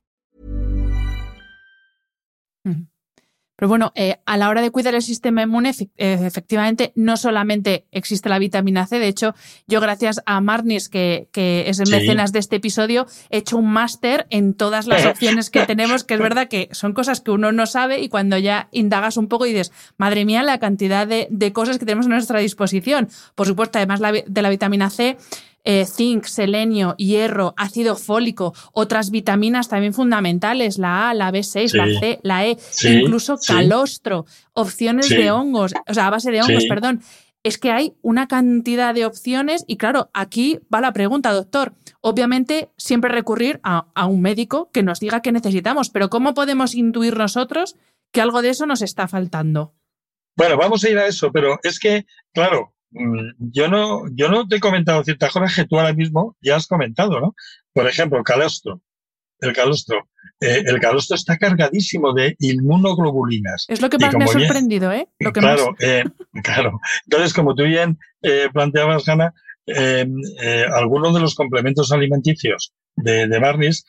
Pero bueno, eh, a la hora de cuidar el sistema inmune, eh, efectivamente, no solamente existe la vitamina C. De hecho, yo gracias a Marnis, que, que es el Sí. mecenas de este episodio, he hecho un máster en todas las opciones que tenemos, que es verdad que son cosas que uno no sabe y cuando ya indagas un poco y dices, madre mía, la cantidad de, de cosas que tenemos a nuestra disposición. Por supuesto, además de la vitamina C, eh, zinc, selenio, hierro, ácido fólico, otras vitaminas también fundamentales, la A, la B6, la. C, la E, Sí, incluso sí. calostro, opciones de hongos, o sea, a base de hongos, perdón. Es que hay una cantidad de opciones y claro, aquí va la pregunta, doctor. Obviamente, siempre recurrir a, a un médico que nos diga qué necesitamos, pero ¿cómo podemos intuir nosotros que algo de eso nos está faltando? Bueno, vamos a ir a eso, pero es que, claro, yo no, yo no te he comentado ciertas cosas que tú ahora mismo ya has comentado, ¿no? Por ejemplo, calostro. El calostro. Eh, el calostro está cargadísimo de inmunoglobulinas. Es lo que más me ha bien- sorprendido, ¿eh? Lo que claro, más... eh, claro. Entonces, como tú bien eh, planteabas, Hanna, eh, eh, algunos de los complementos alimenticios de, de Barnis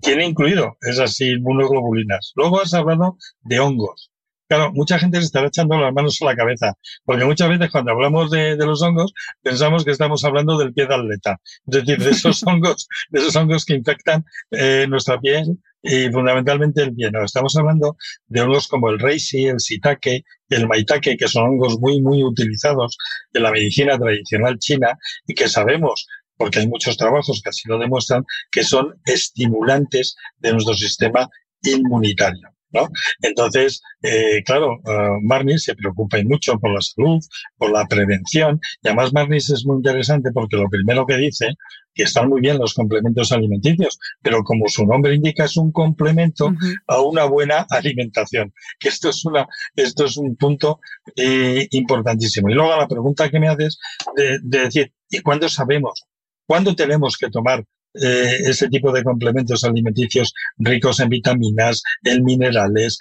tiene incluido esas inmunoglobulinas. Luego has hablado de hongos. Claro, mucha gente se estará echando las manos a la cabeza, porque muchas veces cuando hablamos de, de los hongos pensamos que estamos hablando del pie de atleta, es decir, de esos hongos, de esos hongos que infectan eh, nuestra piel y fundamentalmente el pie. No, estamos hablando de hongos como el reishi, el shiitake, el maitake, que son hongos muy, muy utilizados en la medicina tradicional china y que sabemos porque hay muchos trabajos que así lo demuestran, que son estimulantes de nuestro sistema inmunitario. ¿No? Entonces, eh, claro, uh, Marnis se preocupa y mucho por la salud, por la prevención, y además Marnis es muy interesante porque lo primero que dice, que están muy bien los complementos alimenticios, pero como su nombre indica, es un complemento a una buena alimentación, que esto es una, esto es un punto eh, importantísimo. Y luego la pregunta que me haces de, de decir, ¿y cuándo sabemos? ¿Cuándo tenemos que tomar eh, ese tipo de complementos alimenticios ricos en vitaminas, en minerales,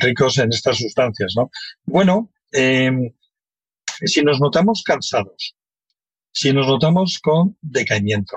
ricos en estas sustancias, ¿no? Bueno, eh, si nos notamos cansados, si nos notamos con decaimiento,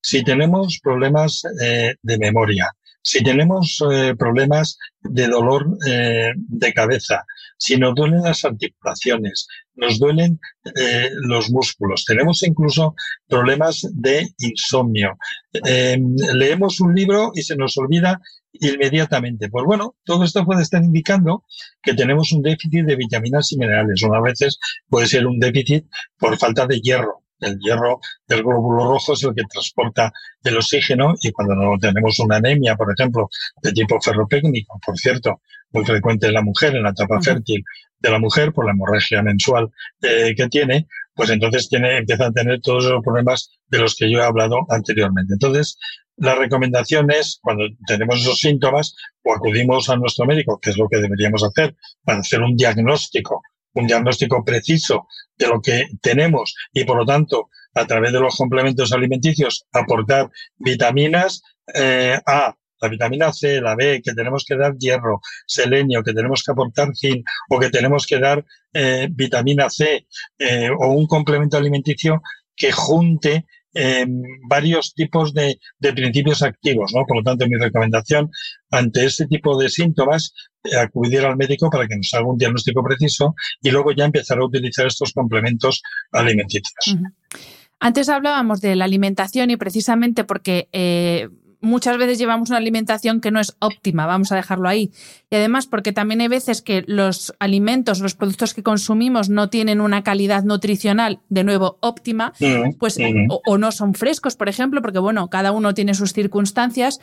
si tenemos problemas eh, de memoria, si tenemos eh, problemas de dolor de cabeza, si nos duelen las articulaciones, nos duelen eh, los músculos, tenemos incluso problemas de insomnio, eh, leemos un libro y se nos olvida inmediatamente. Pues bueno, todo esto puede estar indicando que tenemos un déficit de vitaminas y minerales. Unas veces puede ser un déficit por falta de hierro. El hierro del glóbulo rojo es el que transporta el oxígeno y cuando no tenemos una anemia, por ejemplo, de tipo ferropécnico, por cierto, muy frecuente en la mujer, en la etapa fértil de la mujer, por la hemorragia mensual eh, que tiene, pues entonces tiene, empieza a tener todos los problemas de los que yo he hablado anteriormente. Entonces, la recomendación es, cuando tenemos esos síntomas, o acudimos a nuestro médico, que es lo que deberíamos hacer, para hacer un diagnóstico, un diagnóstico preciso de lo que tenemos y, por lo tanto, a través de los complementos alimenticios, aportar vitaminas eh, A, la vitamina C, la B, que tenemos que dar hierro, selenio, que tenemos que aportar zinc o que tenemos que dar eh, vitamina C eh, o un complemento alimenticio que junte eh, varios tipos de, de principios activos, ¿no? Por lo tanto, mi recomendación ante este tipo de síntomas, acudir al médico para que nos haga un diagnóstico preciso y luego ya empezar a utilizar estos complementos alimenticios. Antes hablábamos de la alimentación y precisamente porque muchas veces llevamos una alimentación que no es óptima, vamos a dejarlo ahí. Y además porque también hay veces que los alimentos, los productos que consumimos no tienen una calidad nutricional, de nuevo, óptima, Mm, pues mm. o, o no son frescos, por ejemplo, porque bueno, cada uno tiene sus circunstancias.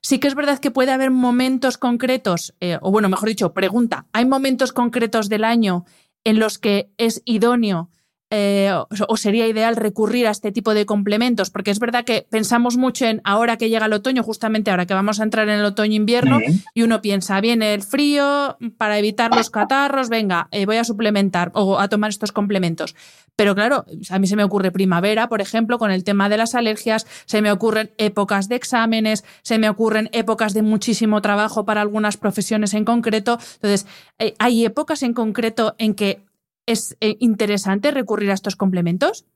Sí que es verdad que puede haber momentos concretos, eh, o bueno, mejor dicho, pregunta, ¿hay momentos concretos del año en los que es idóneo eh, o sería ideal recurrir a este tipo de complementos? Porque es verdad que pensamos mucho en ahora que llega el otoño, justamente ahora que vamos a entrar en el otoño-invierno, y uno piensa, viene el frío, para evitar los catarros, venga, eh, voy a suplementar o a tomar estos complementos. Pero claro, a mí se me ocurre primavera, por ejemplo, con el tema de las alergias, se me ocurren épocas de exámenes, se me ocurren épocas de muchísimo trabajo para algunas profesiones en concreto. Entonces, eh, ¿hay épocas en concreto en que ¿Es eh, interesante recurrir a estos complementos?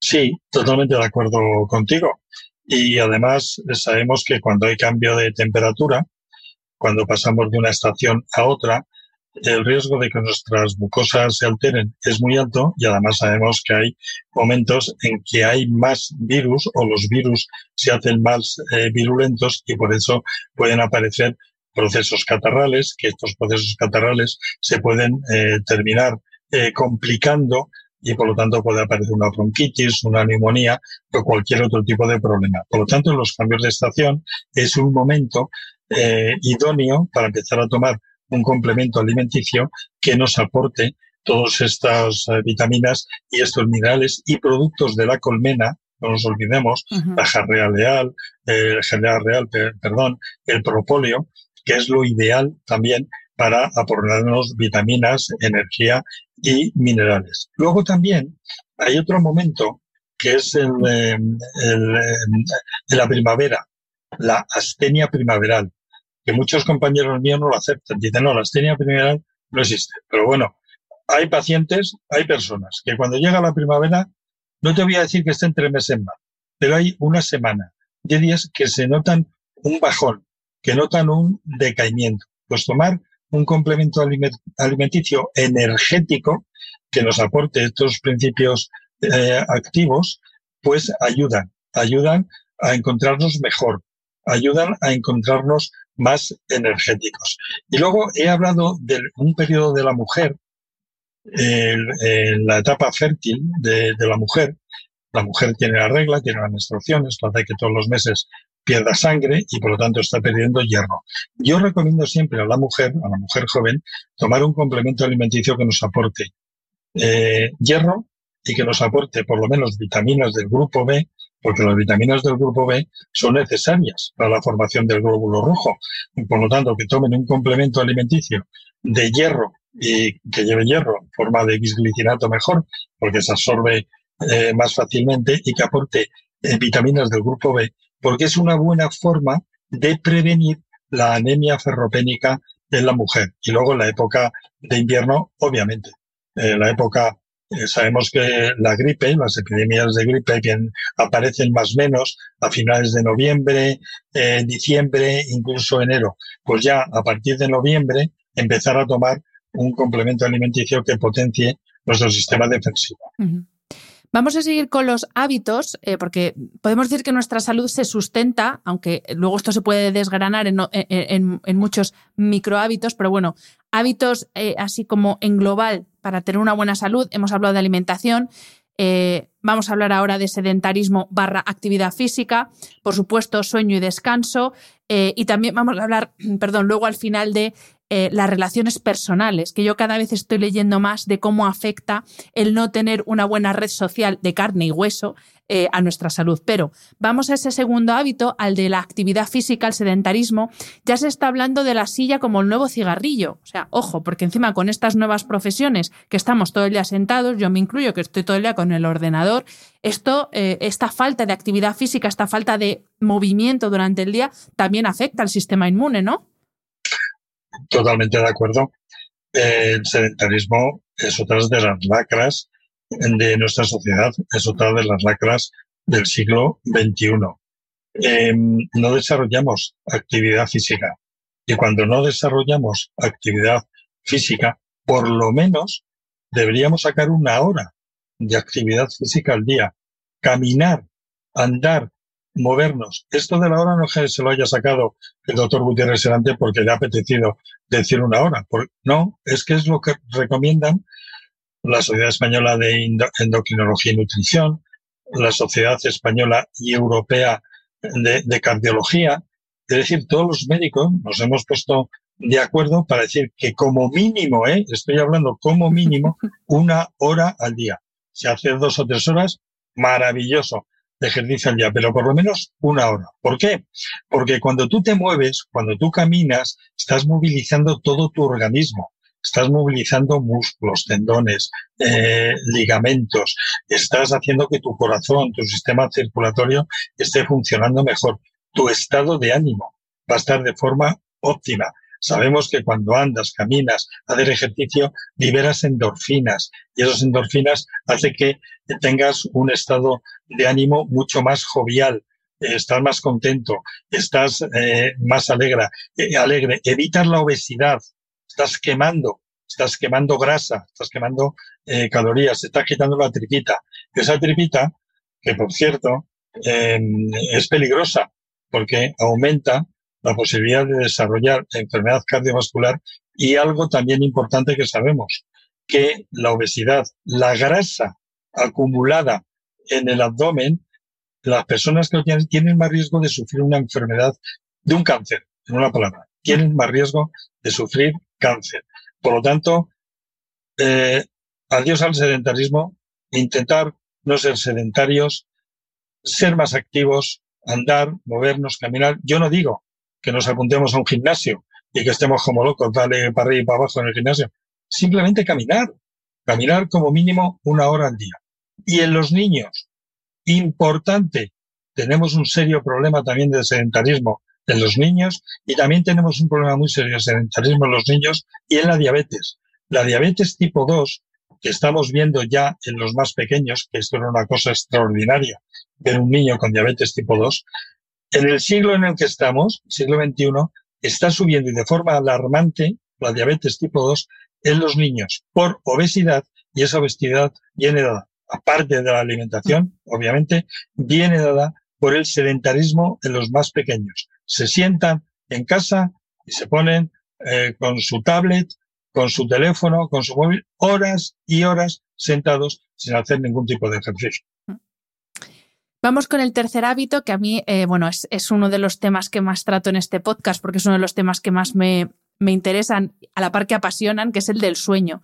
Sí, totalmente de acuerdo contigo. Y además sabemos que cuando hay cambio de temperatura, cuando pasamos de una estación a otra, el riesgo de que nuestras mucosas se alteren es muy alto y además sabemos que hay momentos en que hay más virus o los virus se hacen más eh, virulentos y por eso pueden aparecer procesos catarrales, que estos procesos catarrales se pueden eh, terminar eh, complicando y por lo tanto puede aparecer una bronquitis, una neumonía o cualquier otro tipo de problema. Por lo tanto, los cambios de estación es un momento eh, idóneo para empezar a tomar un complemento alimenticio que nos aporte todas estas eh, vitaminas y estos minerales y productos de la colmena, no nos olvidemos, la jarrea real, el jarrea real, perdón, el propóleo, que es lo ideal también para aportarnos vitaminas, energía y minerales. Luego también hay otro momento que es el, em, el, em, la primavera, la astenia primaveral, que muchos compañeros míos no lo aceptan. Dicen, no, la astenia primaveral no existe. Pero bueno, hay pacientes, hay personas que cuando llega la primavera, no te voy a decir que estén tres meses más, pero hay una semana de días que se notan un bajón, que notan un decaimiento. Pues tomar un complemento alimenticio energético que nos aporte estos principios eh, activos, pues ayudan, ayudan a encontrarnos mejor, ayudan a encontrarnos más energéticos. Y luego he hablado de un periodo de la mujer, en la etapa fértil de, la mujer. La mujer tiene la regla, tiene la menstruación, esto hace que todos los meses pierda sangre y por lo tanto está perdiendo hierro. Yo recomiendo siempre a la mujer, a la mujer joven, tomar un complemento alimenticio que nos aporte eh, hierro y que nos aporte por lo menos vitaminas del grupo B, porque las vitaminas del grupo B son necesarias para la formación del glóbulo rojo. Y por lo tanto, que tomen un complemento alimenticio de hierro y que lleve hierro en forma de bisglicinato mejor, porque se absorbe eh, más fácilmente y que aporte eh, vitaminas del grupo B porque es una buena forma de prevenir la anemia ferropénica en la mujer. Y luego en la época de invierno, obviamente, en la época eh, sabemos que la gripe, las epidemias de gripe bien, aparecen más o menos a finales de noviembre, eh, diciembre, incluso enero. Pues ya a partir de noviembre empezar a tomar un complemento alimenticio que potencie nuestro sistema defensivo. Vamos a seguir con los hábitos, eh, porque podemos decir que nuestra salud se sustenta, aunque luego esto se puede desgranar en, muchos micro hábitos, pero bueno, hábitos eh, así como en global para tener una buena salud. Hemos hablado de alimentación, eh, vamos a hablar ahora de sedentarismo barra actividad física, por supuesto sueño y descanso, y también vamos a hablar, perdón, luego al final de eh, las relaciones personales, que yo cada vez estoy leyendo más de cómo afecta el no tener una buena red social de carne y hueso eh, a nuestra salud. Pero vamos a ese segundo hábito, al de la actividad física, el sedentarismo. Ya se está hablando de la silla como el nuevo cigarrillo. O sea, ojo, porque encima con estas nuevas profesiones que estamos todo el día sentados, yo me incluyo que estoy todo el día con el ordenador, esto, eh, esta falta de actividad física, esta falta de movimiento durante el día, también afecta al sistema inmune, ¿no? Totalmente de acuerdo. el sedentarismo es otra de las lacras de nuestra sociedad, es otra de las lacras del siglo XXI. Em, no desarrollamos actividad física. Y cuando no desarrollamos actividad física, por lo menos deberíamos sacar una hora de actividad física al día. Caminar, andar, movernos. Esto de la hora no es que se lo haya sacado el doctor Gutiérrez Serante porque le ha apetecido decir una hora. no, es que es lo que recomiendan la Sociedad Española de Endocrinología y Nutrición, la Sociedad Española y Europea de, Cardiología. Es decir, todos los médicos nos hemos puesto de acuerdo para decir que como mínimo, ¿eh? estoy hablando como mínimo, una hora al día. si hace dos o tres horas, maravilloso al día, pero por lo menos una hora. ¿Por qué? Porque cuando tú te mueves, cuando tú caminas, estás movilizando todo tu organismo. Estás movilizando músculos, tendones, eh, ligamentos. Estás haciendo que tu corazón, tu sistema circulatorio esté funcionando mejor. Tu estado de ánimo va a estar de forma óptima. Sabemos que cuando andas, caminas, hacer ejercicio, liberas endorfinas y esas endorfinas hace que tengas un estado de ánimo mucho más jovial, estás más contento, estás eh, más alegre, eh, alegre, evitas la obesidad, estás quemando, estás quemando grasa, estás quemando eh, calorías, estás quitando la tripita. Esa tripita, que por cierto, em, es peligrosa porque aumenta la posibilidad de desarrollar enfermedad cardiovascular y algo también importante que sabemos, que la obesidad, la grasa acumulada en el abdomen, las personas que lo tienen tienen más riesgo de sufrir una enfermedad, de un cáncer, en una palabra, tienen más riesgo de sufrir cáncer. Por lo tanto, eh, adiós al sedentarismo, intentar no ser sedentarios, ser más activos, andar, movernos, caminar. Yo no digo que nos apuntemos a un gimnasio y que estemos como locos, dale para arriba y para abajo en el gimnasio. Simplemente caminar. Caminar como mínimo una hora al día. Y en los niños, importante, tenemos un serio problema también de sedentarismo en los niños y también tenemos un problema muy serio de sedentarismo en los niños y en la diabetes. La diabetes tipo 2, que estamos viendo ya en los más pequeños, que esto era una cosa extraordinaria, ver un niño con diabetes tipo 2, en el siglo en el que estamos, siglo XXI, está subiendo y de forma alarmante la diabetes tipo 2 en los niños por obesidad y esa obesidad viene dada, aparte de la alimentación, obviamente, viene dada por el sedentarismo en los más pequeños. Se sientan en casa y se ponen eh, con su tablet, con su teléfono, con su móvil, horas y horas sentados sin hacer ningún tipo de ejercicio. Vamos con el tercer hábito, que a mí, eh, bueno, es, uno de los temas que más trato en este podcast, porque es uno de los temas que más me, interesan, a la par que apasionan, que es el del sueño.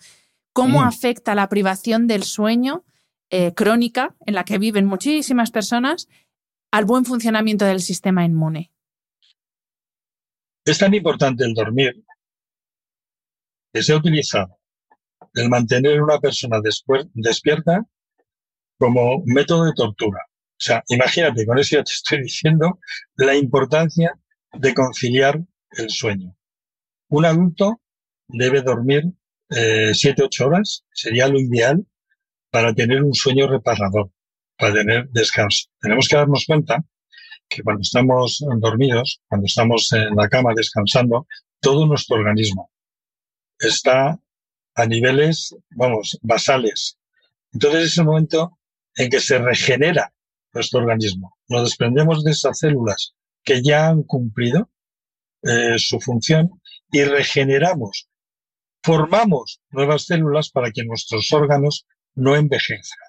¿Cómo mm. afecta la privación del sueño eh, crónica, en la que viven muchísimas personas, al buen funcionamiento del sistema inmune? Es tan importante el dormir que se ha utilizado el mantener a una persona despierta como método de tortura. O sea, imagínate, con eso ya te estoy diciendo la importancia de conciliar el sueño. Un adulto debe dormir eh, siete, ocho horas, sería lo ideal para tener un sueño reparador, para tener descanso. Tenemos que darnos cuenta que cuando estamos dormidos, cuando estamos en la cama descansando, todo nuestro organismo está a niveles, vamos, basales. Entonces es el momento en que se regenera nuestro organismo. Nos desprendemos de esas células que ya han cumplido eh, su función y regeneramos, formamos nuevas células para que nuestros órganos no envejezcan.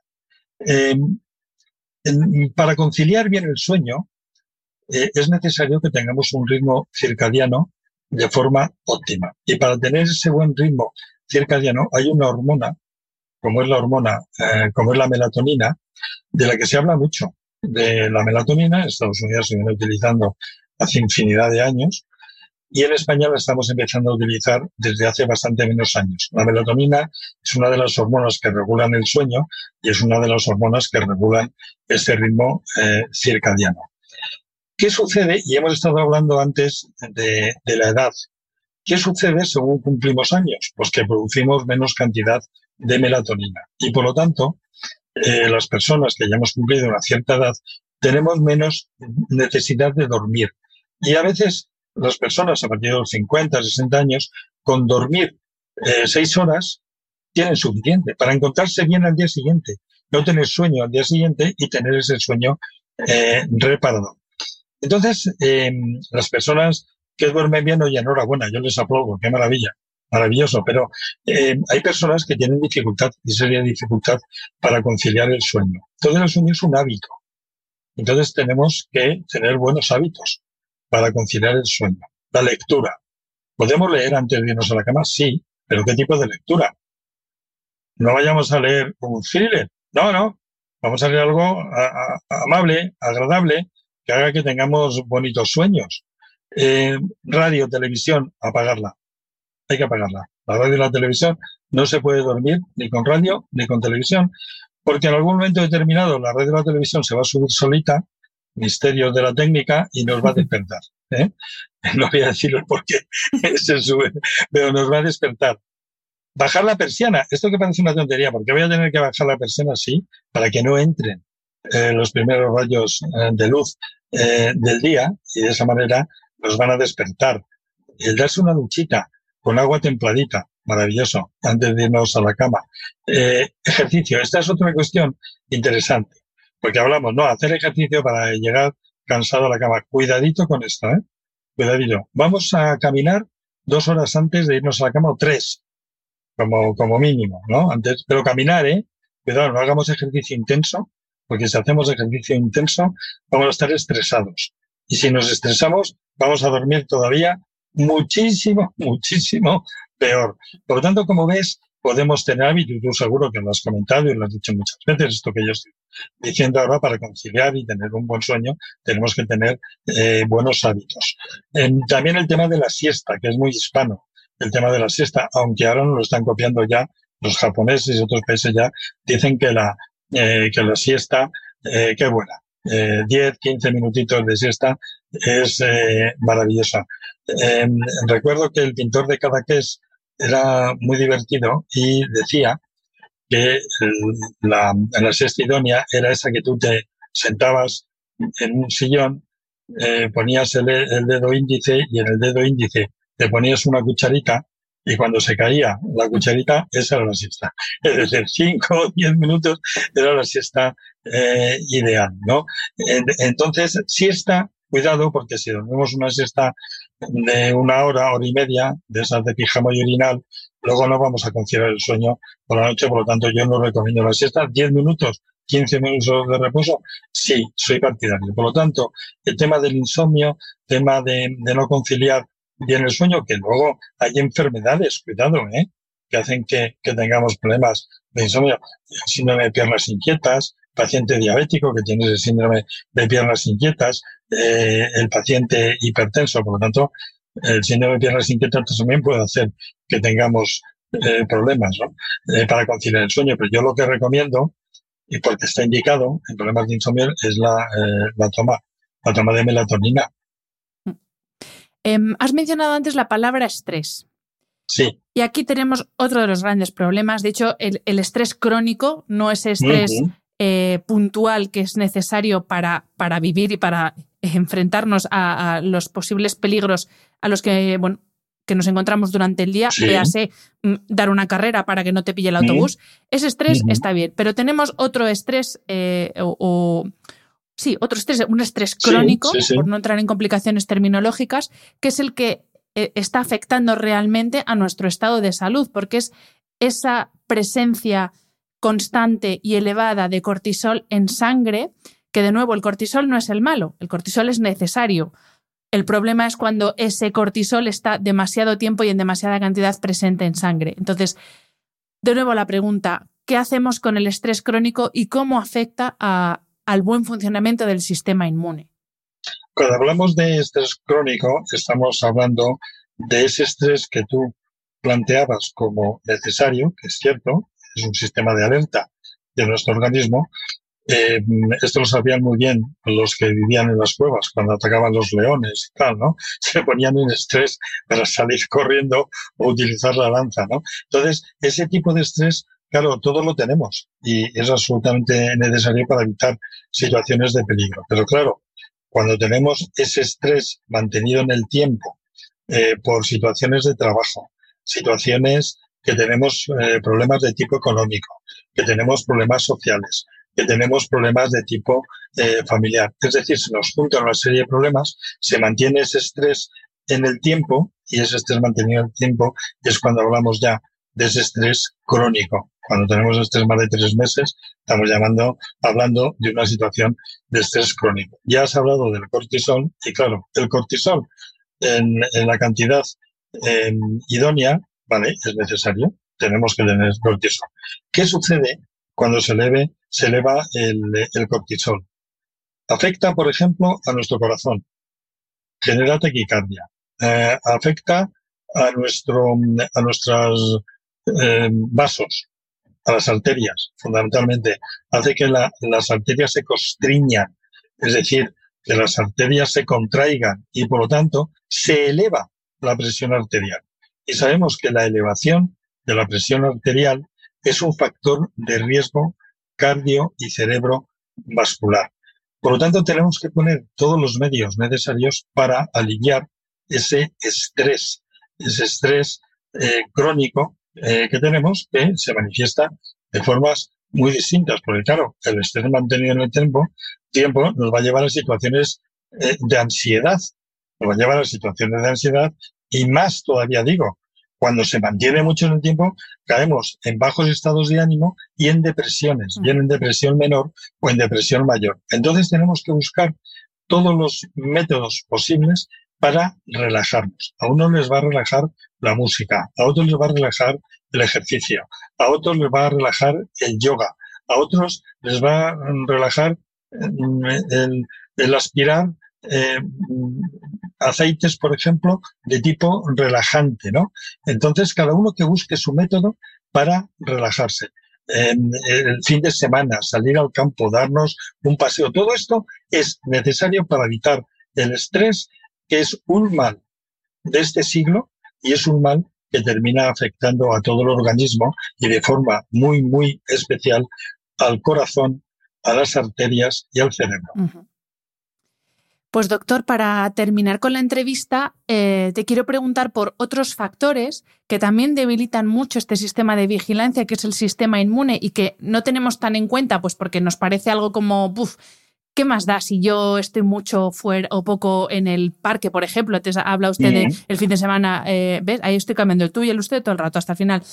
Em, para conciliar bien el sueño, eh, es necesario que tengamos un ritmo circadiano de forma óptima. Y para tener ese buen ritmo circadiano hay una hormona, como es la hormona, eh, como es la melatonina, de la que se habla mucho, de la melatonina. Estados Unidos se viene utilizando hace infinidad de años y en España la estamos empezando a utilizar desde hace bastante menos años. La melatonina es una de las hormonas que regulan el sueño y es una de las hormonas que regulan este ritmo eh, circadiano. ¿Qué sucede? Y hemos estado hablando antes de, de la edad. ¿Qué sucede según cumplimos años? Pues que producimos menos cantidad de melatonina. Y por lo tanto, eh, las personas que ya hemos cumplido una cierta edad tenemos menos necesidad de dormir. Y a veces las personas a partir de los 50, 60 años, con dormir eh, seis horas, tienen suficiente para encontrarse bien al día siguiente, no tener sueño al día siguiente y tener ese sueño eh, reparado. Entonces, em, las personas que duermen bien, oye, enhorabuena, yo les aplaudo, qué maravilla maravilloso, pero eh, hay personas que tienen dificultad y sería dificultad para conciliar el sueño. Todo el sueño es un hábito. Entonces tenemos que tener buenos hábitos para conciliar el sueño. La lectura. ¿Podemos leer antes de irnos a la cama? Sí, pero ¿qué tipo de lectura? No vayamos a leer un thriller, No, no, vamos a hacer algo amable, agradable, que haga que tengamos bonitos sueños. Eh, radio, televisión, apagarla. Hay que apagarla. La radio y la televisión no se puede dormir ni con radio ni con televisión, porque en algún momento determinado la radio y la televisión se va a subir solita, misterios de la técnica, y nos va a despertar. ¿eh? No voy a decirlo porque se sube, pero nos va a despertar. Bajar la persiana, esto que parece una tontería, porque voy a tener que bajar la persiana así para que no entren eh, los primeros rayos eh, de luz del día y de esa manera nos van a despertar. El darse una duchita con agua templadita, maravilloso, antes de irnos a la cama. Eh, ejercicio, esta es otra cuestión interesante, porque hablamos, no, hacer ejercicio para llegar cansado a la cama. Cuidadito con esto, ¿eh? Cuidadito. Vamos a caminar dos horas antes de irnos a la cama o tres, como, como mínimo, ¿no? Antes, pero caminar, ¿eh? Cuidado, no hagamos ejercicio intenso, porque si hacemos ejercicio intenso, vamos a estar estresados. Y si nos estresamos, vamos a dormir todavía muchísimo, muchísimo peor. Por lo tanto, como ves, podemos tener hábitos, tú seguro que lo has comentado y lo has dicho muchas veces, esto que yo estoy diciendo ahora, para conciliar y tener un buen sueño, tenemos que tener eh, buenos hábitos. también el tema de la siesta, que es muy hispano, el tema de la siesta, aunque ahora nos lo están copiando ya los japoneses y otros países ya, dicen que la, eh, que la siesta, eh, qué buena, eh, 10, 15 minutitos de siesta es eh, maravillosa. Em, recuerdo que el pintor de Cadaqués era muy divertido y decía que la, la siesta idónea era esa que tú te sentabas en un sillón, eh, ponías el, dedo índice y en el dedo índice te ponías una cucharita y cuando se caía la cucharita, esa era la siesta. Es decir, 5 o 10 minutos era la siesta eh, ideal, ¿no? Entonces, siesta, cuidado, porque si dormimos una siesta de una hora, hora y media, de esas de pijama y orinal, luego no vamos a conciliar el sueño por la noche, por lo tanto yo no recomiendo la siesta. 10 minutos, 15 minutos de reposo, sí, soy partidario. Por lo tanto, el tema del insomnio, tema de, no conciliar bien el sueño, que luego hay enfermedades, cuidado, ¿eh? que hacen que, que tengamos problemas de insomnio, síndrome de piernas inquietas, paciente diabético que tiene ese síndrome de piernas inquietas, eh, el paciente hipertenso, por lo tanto, el síndrome de piernas inquietas también puede hacer que tengamos eh, problemas ¿no? eh, para conciliar el sueño. Pero yo lo que recomiendo, y porque está indicado en problemas de insomnio, es la, la toma, la toma de melatonina. Em, has mencionado antes la palabra estrés. Sí. Y aquí tenemos otro de los grandes problemas. De hecho, el, el estrés crónico no es estrés uh -huh. Eh, puntual que es necesario para, para vivir y para enfrentarnos a, a, los posibles peligros a los que, bueno, que nos encontramos durante el día, sí. véase mm, dar una carrera para que no te pille el autobús. Ese estrés uh -huh. está bien, pero tenemos otro estrés eh, o, o sí, otro estrés, un estrés crónico, sí, por no entrar en complicaciones terminológicas, que es el que eh, está afectando realmente a nuestro estado de salud, porque es esa presencia constante y elevada de cortisol en sangre, que de nuevo el cortisol no es el malo, el cortisol es necesario. El problema es cuando ese cortisol está demasiado tiempo y en demasiada cantidad presente en sangre. Entonces, de nuevo la pregunta, ¿qué hacemos con el estrés crónico y cómo afecta al buen funcionamiento del sistema inmune. Cuando hablamos de estrés crónico, estamos hablando de ese estrés que tú planteabas como necesario, que es cierto, es un sistema de alerta de nuestro organismo. Eh, esto lo sabían muy bien los que vivían en las cuevas cuando atacaban los leones y tal, ¿no? Se ponían en estrés para salir corriendo o utilizar la lanza, ¿no? Entonces, ese tipo de estrés Claro, todo lo tenemos y es absolutamente necesario para evitar situaciones de peligro. Pero claro, cuando tenemos ese estrés mantenido en el tiempo eh, por situaciones de trabajo, situaciones que tenemos eh, problemas de tipo económico, que tenemos problemas sociales, que tenemos problemas de tipo eh, familiar. Es decir, se nos juntan una serie de problemas, se mantiene ese estrés en el tiempo y ese estrés mantenido en el tiempo es cuando hablamos ya de ese estrés crónico. Cuando tenemos estrés más de tres meses, estamos llamando, hablando de una situación de estrés crónico. Ya has hablado del cortisol, y claro, el cortisol en, la cantidad eh, idónea, vale, es necesario, tenemos que tener cortisol. ¿Qué sucede cuando se, eleve, se eleva el, el cortisol. Afecta, por ejemplo, a nuestro corazón, genera taquicardia, eh, afecta a, nuestro, a nuestros eh, vasos, a las arterias, fundamentalmente. Hace que las arterias se constriñan, es decir, que las arterias se contraigan y por lo tanto se eleva la presión arterial. Y sabemos que la elevación de la presión arterial es un factor de riesgo cardio y cerebrovascular. Por lo tanto, tenemos que poner todos los medios necesarios para aliviar ese estrés, ese estrés eh, crónico eh, que tenemos que se manifiesta de formas muy distintas, porque claro, el estrés mantenido en el tiempo, tiempo nos va a llevar a situaciones eh, de ansiedad, nos va a llevar a situaciones de ansiedad y más todavía digo, cuando se mantiene mucho en el tiempo, caemos en bajos estados de ánimo y en depresiones, bien en depresión menor o en depresión mayor. Entonces tenemos que buscar todos los métodos posibles para relajarnos. A uno les va a relajar la música, a otros les va a relajar el ejercicio, a otros les va a relajar el yoga, a otros les va a relajar mm, el, aspirar eh, aceites, por ejemplo, de tipo relajante, ¿no? Entonces, cada uno que busque su método para relajarse. el fin de semana, salir al campo, darnos un paseo, todo esto es necesario para evitar el estrés que es un mal de este siglo y es un mal que termina afectando a todo el organismo y de forma muy, muy especial al corazón, a las arterias y al cerebro. Pues doctor, para terminar con la entrevista, eh, te quiero preguntar por otros factores que también debilitan mucho este sistema de vigilancia, que es el sistema inmune y que no tenemos tan en cuenta, pues porque nos parece algo como, buf, ¿qué más da si yo estoy mucho fuera o poco en el parque, por ejemplo? Te habla usted de el fin de semana, eh, ¿ves? Ahí estoy cambiando el tuyo y el usted todo el rato hasta el final.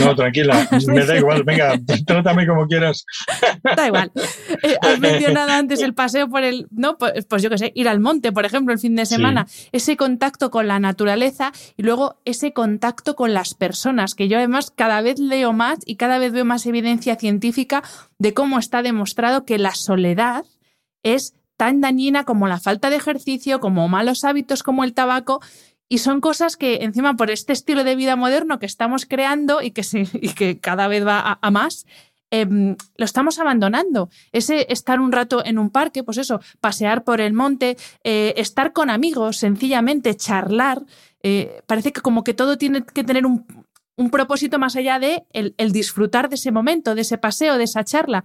No, tranquila, me da igual, venga, trátame como quieras. Da igual. Eh, has mencionado antes el paseo por el, no, pues, pues yo qué sé, ir al monte, por ejemplo, el fin de semana. Ese contacto con la naturaleza y luego ese contacto con las personas, que yo además cada vez leo más y cada vez veo más evidencia científica de cómo está demostrado que la soledad es tan dañina como la falta de ejercicio, como malos hábitos como el tabaco. Y son cosas que encima por este estilo de vida moderno que estamos creando y que, y que cada vez va a, más, em, lo estamos abandonando. Ese estar un rato en un parque, pues eso, pasear por el monte, eh, estar con amigos, sencillamente charlar. Eh, parece que como que todo tiene que tener un, propósito más allá de el, disfrutar de ese momento, de ese paseo, de esa charla.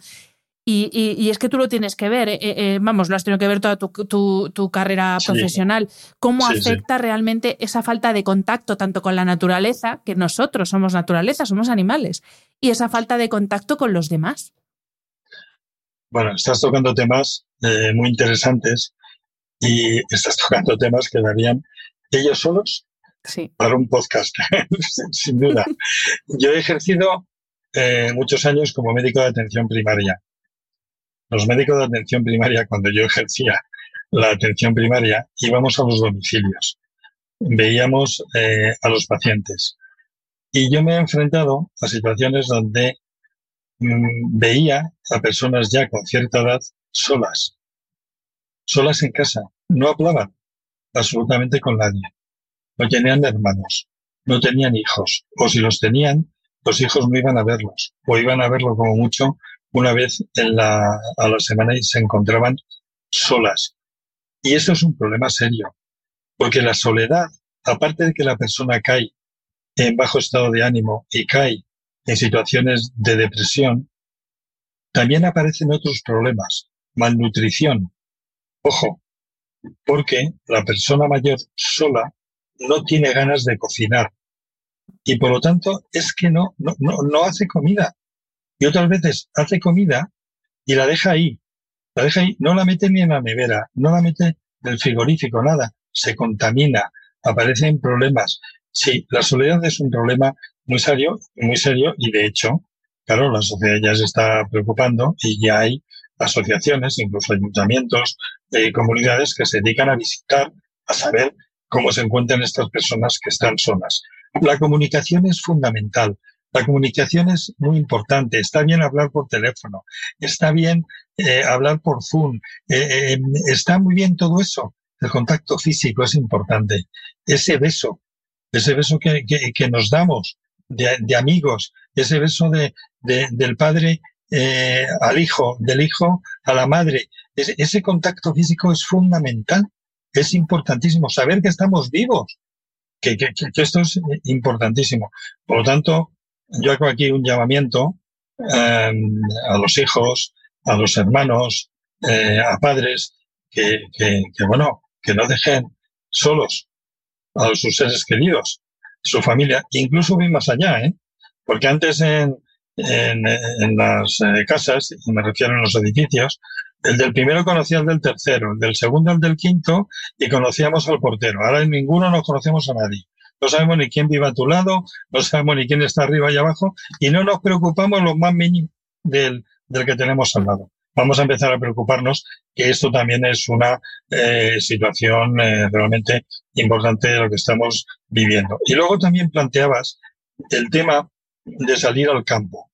Y, es que tú lo tienes que ver, eh, eh, eh, vamos, lo has tenido que ver toda tu, carrera profesional, cómo afecta realmente esa falta de contacto tanto con la naturaleza, que nosotros somos naturaleza, somos animales, y esa falta de contacto con los demás. Bueno, estás tocando temas muy interesantes y estás tocando temas que darían ellos solos para un podcast, sin duda. Yo he ejercido muchos años como médico de atención primaria los médicos de atención primaria, cuando yo ejercía la atención primaria, íbamos a los domicilios, veíamos eh, a los pacientes. Y yo me he enfrentado a situaciones donde mm, veía a personas ya con cierta edad solas, solas en casa, no hablaban absolutamente con nadie, no tenían hermanos, no tenían hijos, o si los tenían, los hijos no iban a verlos, o iban a verlo como mucho una vez en la, a la semana y se encontraban solas. Y eso es un problema serio, porque la soledad, aparte de que la persona cae en bajo estado de ánimo y cae en situaciones de depresión, también aparecen otros problemas, malnutrición. Ojo, porque la persona mayor sola no tiene ganas de cocinar y por lo tanto es que no, no, no, no hace comida y otras veces hace comida y la deja ahí. La deja ahí, no la mete ni en la nevera, no la mete en el frigorífico, nada. Se contamina, aparecen problemas. Sí, la soledad es un problema muy serio, muy serio y de hecho, claro, la sociedad ya se está preocupando y ya hay asociaciones, incluso ayuntamientos, eh, comunidades que se dedican a visitar, a saber cómo se encuentran estas personas que están solas. La comunicación es fundamental. La comunicación es muy importante. Está bien hablar por teléfono, está bien eh, hablar por Zoom, eh, eh, está muy bien todo eso. El contacto físico es importante. Ese beso, ese beso que, que, nos damos de, de, amigos, ese beso de, de del padre al hijo, del hijo a la madre. ese contacto físico es fundamental. Es importantísimo saber que estamos vivos, que, que, que, esto es importantísimo. Por lo tanto, yo hago aquí un llamamiento em, a los hijos, a los hermanos, eh, a padres, que, que, bueno, que no dejen solos a sus seres queridos, su familia, incluso voy más allá, ¿eh? porque antes en, en, las eh, casas, y me refiero a los edificios, el del primero conocía al del tercero, el del segundo al del quinto y conocíamos al portero. Ahora en ninguno nos conocemos a nadie. No sabemos ni quién vive a tu lado, no sabemos ni quién está arriba y abajo y no nos preocupamos lo más mínimo del, del que tenemos al lado. Vamos a empezar a preocuparnos que esto también es una eh, situación eh, realmente importante de lo que estamos viviendo. Y luego también planteabas el tema de salir al campo.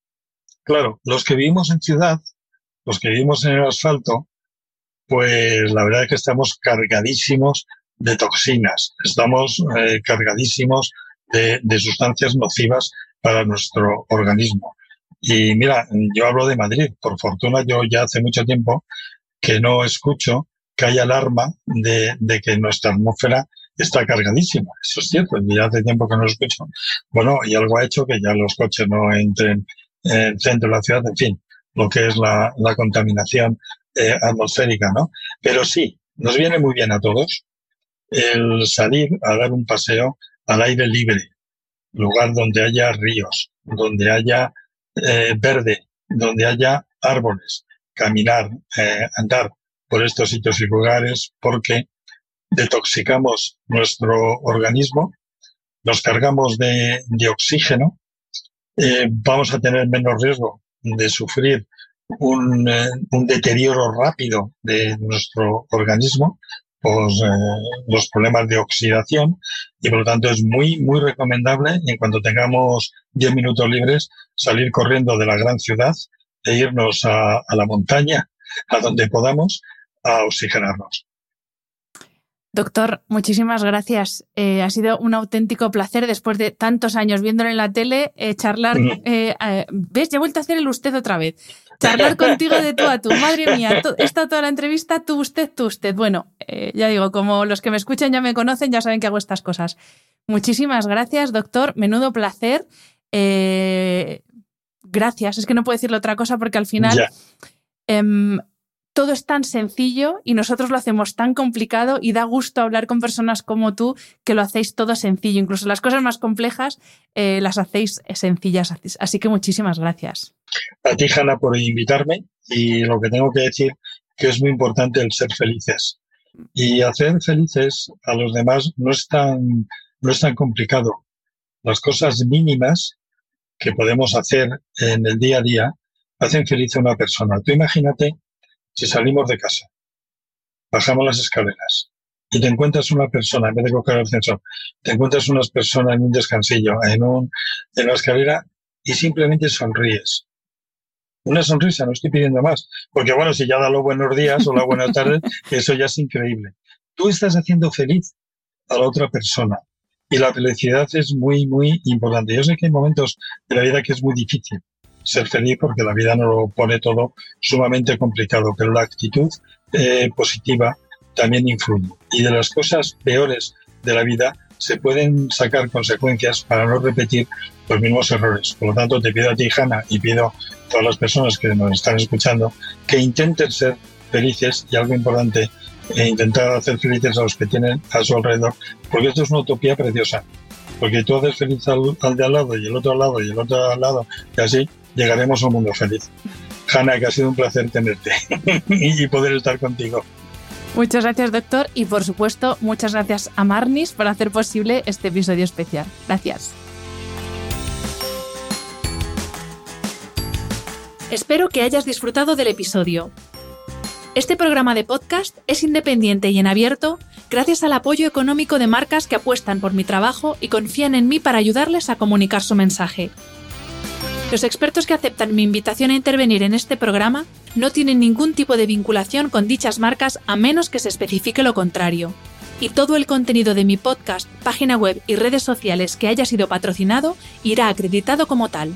Claro, los que vivimos en ciudad, los que vivimos en el asfalto, pues la verdad es que estamos cargadísimos de toxinas, estamos eh, cargadísimos de, de, sustancias nocivas para nuestro organismo. Y mira, yo hablo de Madrid, por fortuna yo ya hace mucho tiempo que no escucho que haya alarma de, de que nuestra atmósfera está cargadísima. Eso es cierto, ya hace tiempo que no lo escucho. Bueno, y algo ha hecho que ya los coches no entren en el centro de la ciudad, en fin, lo que es la, la contaminación eh, atmosférica, ¿no? Pero sí, nos viene muy bien a todos el salir a dar un paseo al aire libre, lugar donde haya ríos, donde haya eh, verde, donde haya árboles, caminar, eh, andar por estos sitios y lugares porque detoxicamos nuestro organismo, nos cargamos de, oxígeno, eh, vamos a tener menos riesgo de sufrir un deterioro rápido de nuestro organismo pues, eh, los problemas de oxidación y por lo tanto es muy, muy recomendable en cuanto tengamos 10 minutos libres salir corriendo de la gran ciudad e irnos a, a la montaña, a donde podamos, a oxigenarnos. Doctor, muchísimas gracias. Eh, ha sido un auténtico placer después de tantos años viéndolo en la tele, eh, charlar. Eh, ¿Ves? Ya he vuelto a hacer el usted otra vez. Charlar contigo de tú a tú. Madre mía, he estado toda la entrevista, tú, usted, tú, usted. Bueno, eh, ya digo, como los que me escuchan ya me conocen, ya saben que hago estas cosas. Muchísimas gracias, doctor. Menudo placer. Eh, gracias. Es que no puedo decirle otra cosa porque al final todo es tan sencillo y nosotros lo hacemos tan complicado y da gusto hablar con personas como tú que lo hacéis todo sencillo. Incluso las cosas más complejas eh, las hacéis sencillas. Así que muchísimas gracias. A ti, Hanna, por invitarme y lo que tengo que decir que es muy importante el ser felices. Y hacer felices a los demás no es tan, no es tan complicado. Las cosas mínimas que podemos hacer en el día a día hacen feliz a una persona. Tú imagínate si salimos de casa, bajamos las escaleras y te encuentras una persona, en vez de coger el ascensor, te encuentras unas personas en un descansillo, en, un, en la escalera y simplemente sonríes. Una sonrisa, no estoy pidiendo más. Porque bueno, si ya da los buenos días o la buena tarde, eso ya es increíble. Tú estás haciendo feliz a la otra persona. Y la felicidad es muy, muy importante. Yo sé que hay momentos de la vida que es muy difícil ser feliz porque la vida nos lo pone todo sumamente complicado, pero la actitud eh, positiva también influye. Y de las cosas peores de la vida se pueden sacar consecuencias para no repetir los mismos errores. Por lo tanto, te pido a ti, Hanna, y pido a todas las personas que nos están escuchando que intenten ser felices y algo importante, e intentar hacer felices a los que tienen a su alrededor, porque esto es una utopía preciosa. Porque tú haces feliz al, al de al lado y el otro al lado y el otro al lado, y así llegaremos a un mundo feliz. Hanna, que ha sido un placer tenerte y poder estar contigo. Muchas gracias, doctor, y por supuesto, muchas gracias a Marnis por hacer posible este episodio especial. Gracias. Espero que hayas disfrutado del episodio. Este programa de podcast es independiente y en abierto gracias al apoyo económico de marcas que apuestan por mi trabajo y confían en mí para ayudarles a comunicar su mensaje. Los expertos que aceptan mi invitación a intervenir en este programa no tienen ningún tipo de vinculación con dichas marcas a menos que se especifique lo contrario. Y todo el contenido de mi podcast, página web y redes sociales que haya sido patrocinado irá acreditado como tal.